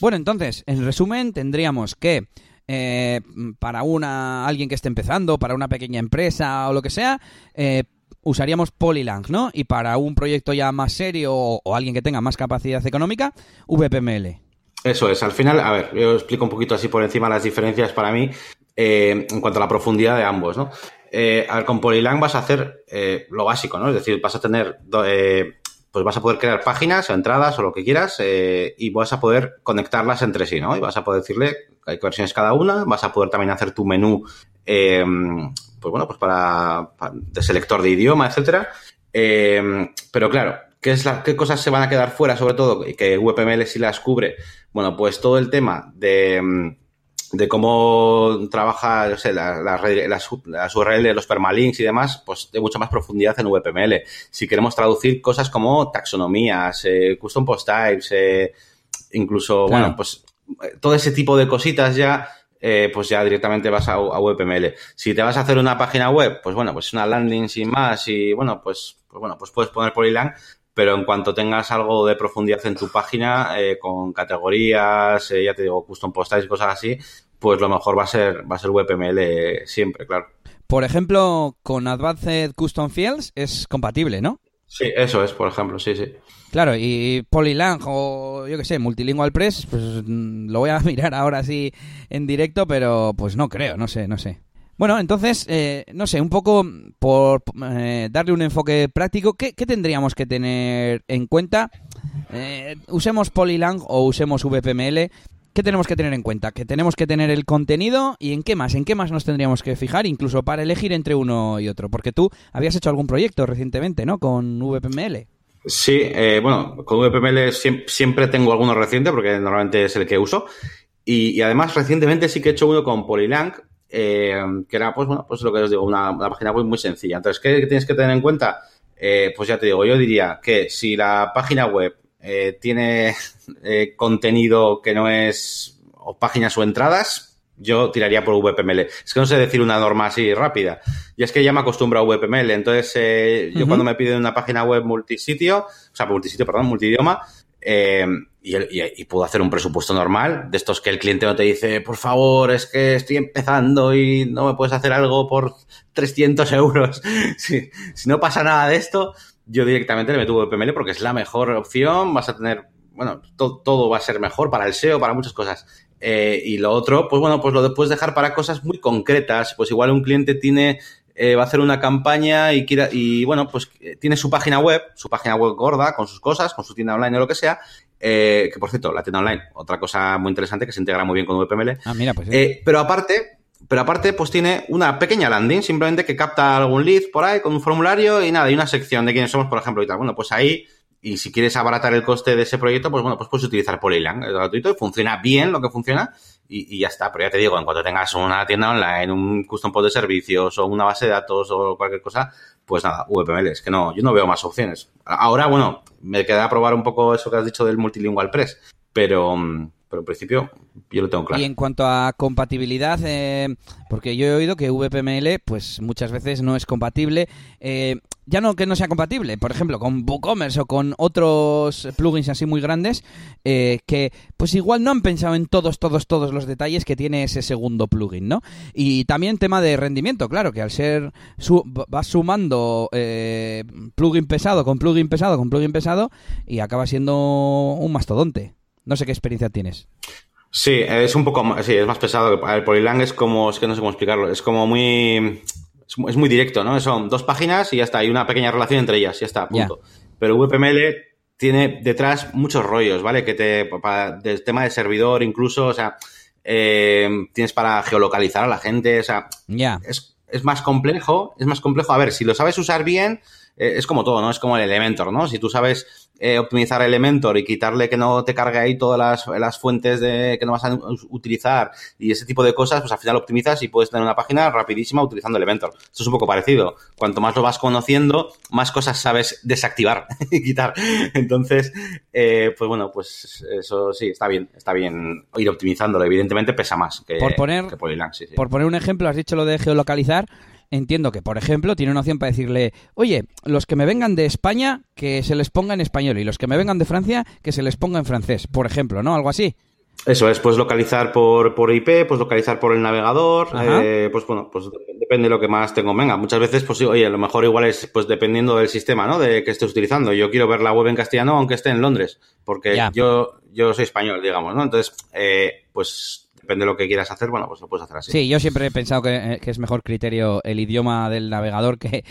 S1: Bueno, entonces, en resumen, tendríamos que eh, para una alguien que esté empezando, para una pequeña empresa o lo que sea, eh, usaríamos Polylang, ¿no? Y para un proyecto ya más serio o, alguien que tenga más capacidad económica, VPML.
S2: Eso es, al final, a ver, yo explico un poquito así por encima las diferencias para mí eh, en cuanto a la profundidad de ambos, ¿no? Eh, a ver, con Polylang vas a hacer eh, lo básico, ¿no? Es decir, vas a tener, pues vas a poder crear páginas o entradas o lo que quieras y vas a poder conectarlas entre sí, ¿no? Y vas a poder decirle hay versiones cada una, vas a poder también hacer tu menú, pues bueno, pues para, para- de selector de idioma, etcétera. Eh, pero claro, ¿qué, es la, ¿qué cosas se van a quedar fuera, sobre todo, y que VPML sí las cubre? Bueno, pues todo el tema de, de cómo trabaja, no sé, la, la, URL de los permalinks y demás, pues de mucha más profundidad en VPML. Si queremos traducir cosas como taxonomías, eh, custom post types, eh, incluso,
S1: Claro.
S2: bueno, pues eh, todo ese tipo de cositas ya, eh, pues ya directamente vas a, a VPML. Si te vas a hacer una página web, pues bueno, pues una landing sin más y bueno, pues, pues bueno, pues puedes poner Polylang, pero en cuanto tengas algo de profundidad en tu página, eh, con categorías, eh, ya te digo, custom post types y cosas así, pues lo mejor va a ser, va a ser VPML siempre, claro.
S1: Por ejemplo, con Advanced Custom Fields es compatible, ¿no?
S2: Sí, eso es, por ejemplo, sí, sí.
S1: Claro, y Polylang o yo qué sé, Multilingual Press, pues mm, lo voy a [laughs] mirar ahora sí en directo, pero pues no creo, no sé, no sé. Bueno, entonces, eh, no sé, un poco por eh, darle un enfoque práctico, ¿qué, qué tendríamos que tener en cuenta? Eh, usemos Polylang o usemos VPML, ¿qué tenemos que tener en cuenta? Que tenemos que tener el contenido y en qué más, en qué más nos tendríamos que fijar, incluso para elegir entre uno y otro, porque tú habías hecho algún proyecto recientemente, ¿no? Con VPML.
S2: Sí, eh, bueno, con VPML siem- siempre tengo alguno reciente porque normalmente es el que uso. Y, además, recientemente sí que he hecho uno con Polylang, eh, que era, pues bueno, pues lo que os digo, una, una página web muy sencilla. Entonces, ¿qué tienes que tener en cuenta? Eh, pues ya te digo, yo diría que si la página web eh, tiene eh, contenido que no es o páginas o entradas, yo tiraría por VPML. Es que no sé decir una norma así rápida. Y es que ya me acostumbro a VPML. Entonces, eh, yo cuando me piden una página web multisitio, o sea, multisitio, perdón, multidioma, eh, y, el- y- y puedo hacer un presupuesto normal, de estos que el cliente no te dice, por favor, es que estoy empezando y no me puedes hacer algo por 300 euros. [laughs] si, si no pasa nada de esto, yo directamente le meto VPML porque es la mejor opción, vas a tener, bueno, to- todo va a ser mejor para el SEO, para muchas cosas. Eh, y lo otro, pues bueno, pues lo puedes dejar para cosas muy concretas. Pues igual un cliente tiene, eh, va a hacer una campaña y quiera, y bueno, pues eh, tiene su página web, su página web gorda, con sus cosas, con su tienda online o lo que sea. eh, que por cierto, la tienda online, otra cosa muy interesante que se integra muy bien con VPML.
S1: Ah, mira, pues sí.
S2: Eh, pero aparte, pero aparte, pues tiene una pequeña landing, simplemente que capta algún lead por ahí con un formulario y nada, y una sección de quiénes somos, por ejemplo, y tal. Bueno, pues ahí, y si quieres abaratar el coste de ese proyecto, pues bueno, pues puedes utilizar Polylang, es gratuito y funciona bien lo que funciona y, y ya está. Pero ya te digo, en cuanto tengas una tienda online, un custom post de servicios o una base de datos o cualquier cosa, pues nada, VPML, es que no, yo no veo más opciones. Ahora, bueno, me queda probar un poco eso que has dicho del Multilingual Press, pero, mm, pero en principio yo lo tengo claro.
S1: Y en cuanto a compatibilidad, eh, porque yo he oído que VPML, pues muchas veces no es compatible. eh, ya no que no sea compatible, por ejemplo, con WooCommerce o con otros plugins así muy grandes, eh, que pues igual no han pensado en todos, todos, todos los detalles que tiene ese segundo plugin, ¿no? Y también tema de rendimiento, claro, que al ser su, vas sumando eh, plugin pesado con plugin pesado con plugin pesado y acaba siendo un mastodonte. No sé qué experiencia tienes.
S2: Sí, es un poco más, sí, es más pesado. Ver, Polylang es como, es que no sé cómo explicarlo, es como muy, es, mu- es muy directo, ¿no? Son dos páginas y ya está, hay una pequeña relación entre ellas, ya está, punto. Pero VPML tiene detrás muchos rollos, ¿vale? Que te, para, del tema de servidor incluso, o sea, eh, tienes para geolocalizar a la gente, o sea,
S1: Ya.
S2: es, es más complejo, es más complejo. A ver, si lo sabes usar bien, eh, es como todo, ¿no? Es como el Elementor, ¿no? Si tú sabes eh, optimizar Elementor y quitarle que no te cargue ahí todas las, las fuentes de, que no vas a utilizar y ese tipo de cosas, pues al final optimizas y puedes tener una página rapidísima utilizando Elementor. Esto es un poco parecido. Cuanto más lo vas conociendo, más cosas sabes desactivar [laughs] y quitar. Entonces, eh, pues bueno, pues eso sí, está bien, está bien ir optimizándolo. Evidentemente pesa más que,
S1: Por poner-
S2: que sí.
S1: Por poner un ejemplo, has dicho lo de geolocalizar. Entiendo que, por ejemplo, tiene una opción para decirle, oye, los que me vengan de España, que se les ponga en español, y los que me vengan de Francia, que se les ponga en francés, por ejemplo, ¿no? Algo así.
S2: Eso es, puedes localizar por, por IP, puedes localizar por el navegador, eh, pues bueno, pues dep- depende de lo que más te convenga. Muchas veces, pues oye, a lo mejor igual es pues dependiendo del sistema, ¿no? De que estés utilizando. Yo quiero ver la web en castellano aunque esté en Londres, porque
S1: Ya.
S2: yo, yo soy español, digamos, ¿no? Entonces, eh, pues depende de lo que quieras hacer, bueno, pues lo puedes hacer así.
S1: Sí, yo siempre he pensado que, eh, es mejor criterio el idioma del navegador que...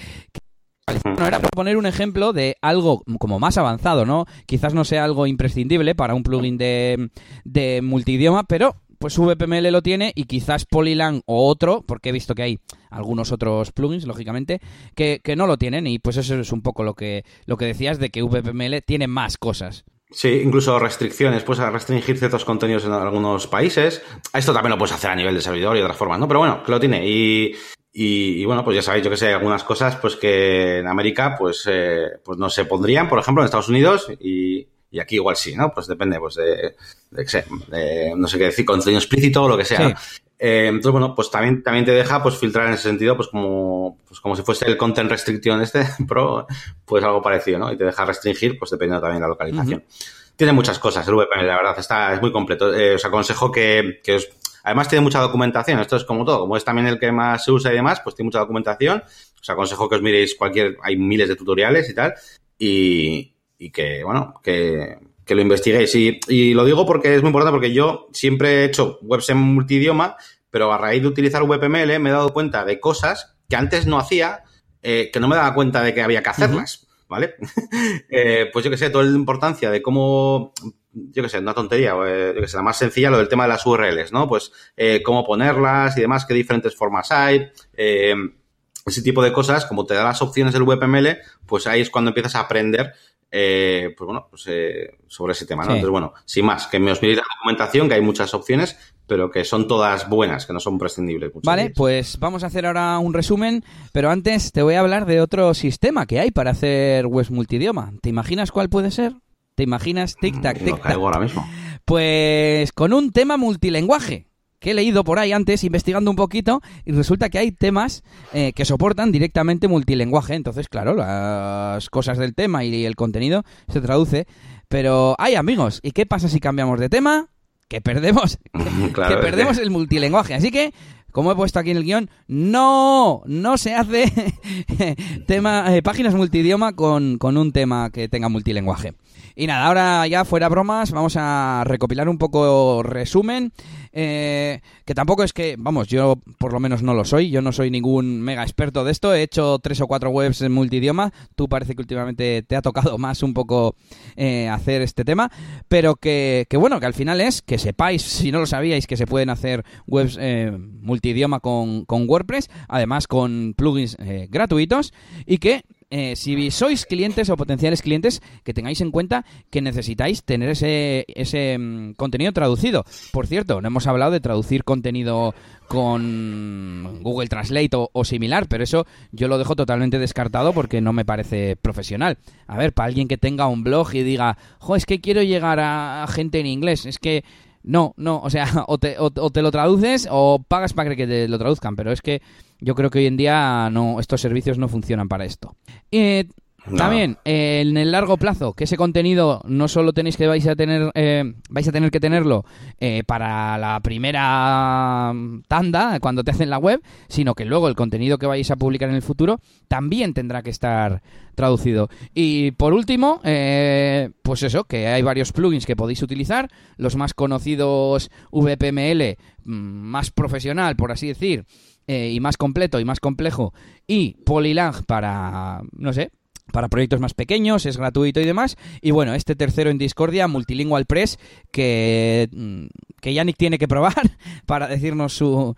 S1: Bueno, era por poner un ejemplo de algo como más avanzado, ¿no? Quizás no sea algo imprescindible para un plugin de, de multidioma, pero pues VPML lo tiene y quizás Polylang o otro, porque he visto que hay algunos otros plugins, lógicamente, que, que no lo tienen y pues eso es un poco lo que, lo que decías de que VPML tiene más cosas.
S2: Sí, incluso restricciones, puedes restringir ciertos contenidos en algunos países. Esto también lo puedes hacer a nivel de servidor y de otras formas, ¿no? Pero bueno, que lo tiene. Y, y, y bueno, pues ya sabéis, yo que sé, hay algunas cosas pues que en América pues, eh, pues no se pondrían, por ejemplo, en Estados Unidos y, y aquí igual sí, ¿no? Pues depende, pues de, de, sé, de no sé qué decir, contenido explícito o lo que sea.
S1: Sí.
S2: Eh, entonces, bueno, pues también, también te deja pues filtrar en ese sentido, pues como, pues como si fuese el content restriction este, [laughs] pero pues algo parecido, ¿no? Y te deja restringir, pues dependiendo también de la localización. Tiene muchas cosas el VPN, la verdad, está, es muy completo. Eh, os aconsejo que, que os, además tiene mucha documentación, esto es como todo, como es también el que más se usa y demás, pues tiene mucha documentación. Os aconsejo que os miréis cualquier, hay miles de tutoriales y tal, y, y que, bueno, que, que lo investiguéis. Y, y lo digo porque es muy importante, porque yo siempre he hecho webs en multidioma, pero a raíz de utilizar VPML me he dado cuenta de cosas que antes no hacía, eh, que no me daba cuenta de que había que hacerlas, ¿vale? [laughs] eh, pues yo que sé, toda la importancia de cómo, yo que sé, una tontería, eh, yo que sé, la más sencilla, lo del tema de las URLs, ¿no? Pues eh, cómo ponerlas y demás, qué diferentes formas hay, ese tipo de cosas, como te da las opciones del VPML, pues ahí es cuando empiezas a aprender eh, pues bueno, pues eh, sobre ese tema, ¿no?
S1: Sí.
S2: Entonces, bueno, sin más, que me os miréis la documentación, que hay muchas opciones, pero que son todas buenas, que no son prescindibles.
S1: Vale, pues vamos a hacer ahora un resumen, pero antes te voy a hablar de otro sistema que hay para hacer webs multidioma. ¿Te imaginas cuál puede ser? ¿Te imaginas tic-tac,
S2: No
S1: tic-tac?
S2: caigo ahora mismo.
S1: Pues con un tema multilenguaje que he leído por ahí antes investigando un poquito y resulta que hay temas eh, que soportan directamente multilenguaje. Entonces, claro, las cosas del tema y el contenido se traduce. Pero hay amigos. ¿Y qué pasa si cambiamos de tema? Que perdemos, [laughs]
S2: Claro,
S1: que perdemos el multilenguaje. Así que, como he puesto aquí en el guion, no, no se hace [laughs] tema, eh, páginas multidioma con, con un tema que tenga multilenguaje. Y nada, ahora ya fuera bromas, vamos a recopilar un poco resumen. Eh, que tampoco es que, vamos, yo por lo menos no lo soy, yo no soy ningún mega experto de esto. He hecho tres o cuatro webs en multidioma. Tú parece que últimamente te ha tocado [laughs] más un poco eh, hacer este tema. Pero que, que bueno, que al final es que sepáis, [laughs] si no lo sabíais, que se pueden hacer webs eh, multidioma con, con WordPress, además con plugins eh, gratuitos, y que eh, si sois clientes o potenciales clientes, que tengáis en cuenta que necesitáis tener ese, ese mm, contenido traducido. Por cierto, no hemos hablado de traducir contenido con Google Translate o, o similar, pero eso yo lo dejo totalmente descartado porque no me parece profesional. A ver, para alguien que tenga un blog y diga, jo, es que quiero llegar a, a gente en inglés, es que no, no, o sea, [laughs] o te, o- o te lo traduces o pagas para que te lo traduzcan, pero es que yo creo que hoy en día no, estos servicios no funcionan para esto. Eh, También, eh, en el largo plazo, que ese contenido no solo tenéis que vais a tener, eh, vais a tener que tenerlo eh, para la primera tanda, cuando te hacen la web, sino que luego el contenido que vais a publicar en el futuro también tendrá que estar traducido. Y por último, eh, pues eso, que hay varios plugins que podéis utilizar, los más conocidos VPML, mm, más profesional, por así decir, eh, y más completo y más complejo, y Polylang para, no sé, para proyectos más pequeños, es gratuito y demás. Y bueno, este tercero en Discordia, Multilingual Press, que, mm, que Yannick tiene que probar [laughs] para decirnos su,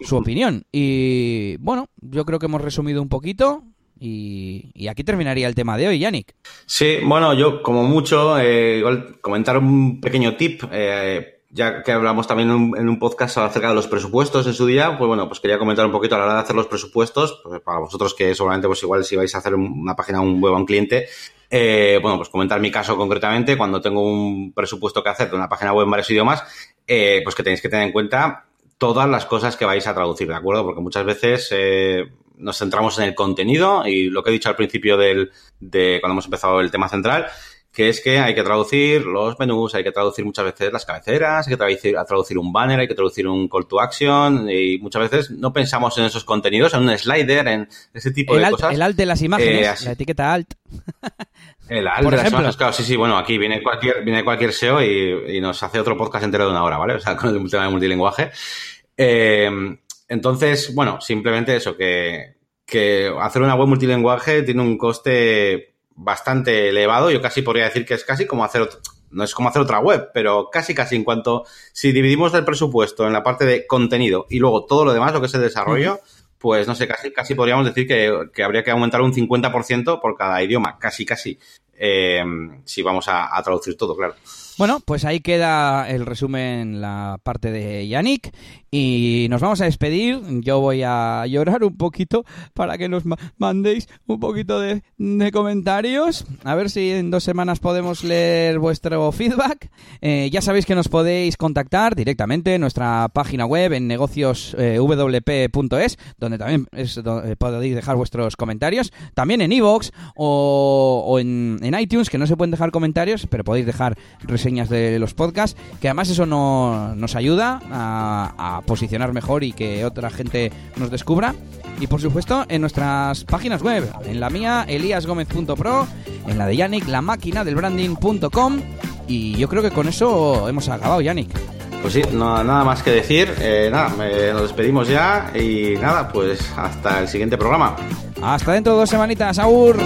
S1: su opinión. Y bueno, yo creo que hemos resumido un poquito. Y, aquí terminaría el tema de hoy, Yannick.
S2: Sí, bueno, yo como mucho, eh, comentar un pequeño tip. Eh, ya que hablamos también en un, podcast acerca de los presupuestos en su día, pues bueno, pues quería comentar un poquito a la hora de hacer los presupuestos, pues para vosotros que seguramente pues igual si vais a hacer una página un web a un cliente, eh, bueno, pues comentar mi caso concretamente, cuando tengo un presupuesto que hacer de una página web en varios idiomas, eh, pues que tenéis que tener en cuenta todas las cosas que vais a traducir, ¿de acuerdo? Porque muchas veces eh, nos centramos en el contenido y lo que he dicho al principio del, de cuando hemos empezado el tema central, que es que hay que traducir los menús, hay que traducir muchas veces las cabeceras, hay que traducir, traducir un banner, hay que traducir un call to action y muchas veces no pensamos en esos contenidos, en un slider, en ese tipo de cosas.
S1: El alt de las imágenes, eh, la etiqueta alt. [laughs]
S2: El alt de las imágenes, claro, sí, sí, bueno, aquí viene cualquier, viene cualquier SEO y, nos hace otro podcast entero de una hora, ¿vale? O sea, [laughs] con el tema de multilingüe. Eh, entonces, bueno, simplemente eso, que, que hacer una web multilingüe tiene un coste bastante elevado. Yo casi podría decir que es casi como hacer no es como hacer otra web, pero casi casi en cuanto si dividimos el presupuesto en la parte de contenido y luego todo lo demás, lo que es el desarrollo, pues no sé, casi casi podríamos decir que, que habría que aumentar un 50% por cada idioma, casi casi, eh, si vamos a traducir todo, claro.
S1: Bueno, pues ahí queda el resumen, la parte de Yannick. Y nos vamos a despedir. Yo voy a llorar un poquito para que nos mandéis un poquito de, comentarios. A ver si en dos semanas podemos leer vuestro feedback. Eh, ya sabéis que nos podéis contactar directamente en nuestra página web en negocioswp.es, eh, donde también eh, podéis dejar vuestros comentarios. También en iVoox o, en, en, iTunes, que no se pueden dejar comentarios, pero podéis dejar reseñas de los podcasts, que además eso no, nos ayuda a, posicionar mejor y que otra gente nos descubra. Y por supuesto en nuestras páginas web, en la mía eliasgomez.pro, en la de Yannick, la máquina del branding.com y yo creo que con eso hemos acabado, Yannick.
S2: Pues sí, no, nada más que decir. Eh, nada, nos despedimos ya y nada, pues hasta el siguiente programa.
S1: Hasta dentro de dos semanitas, Aur.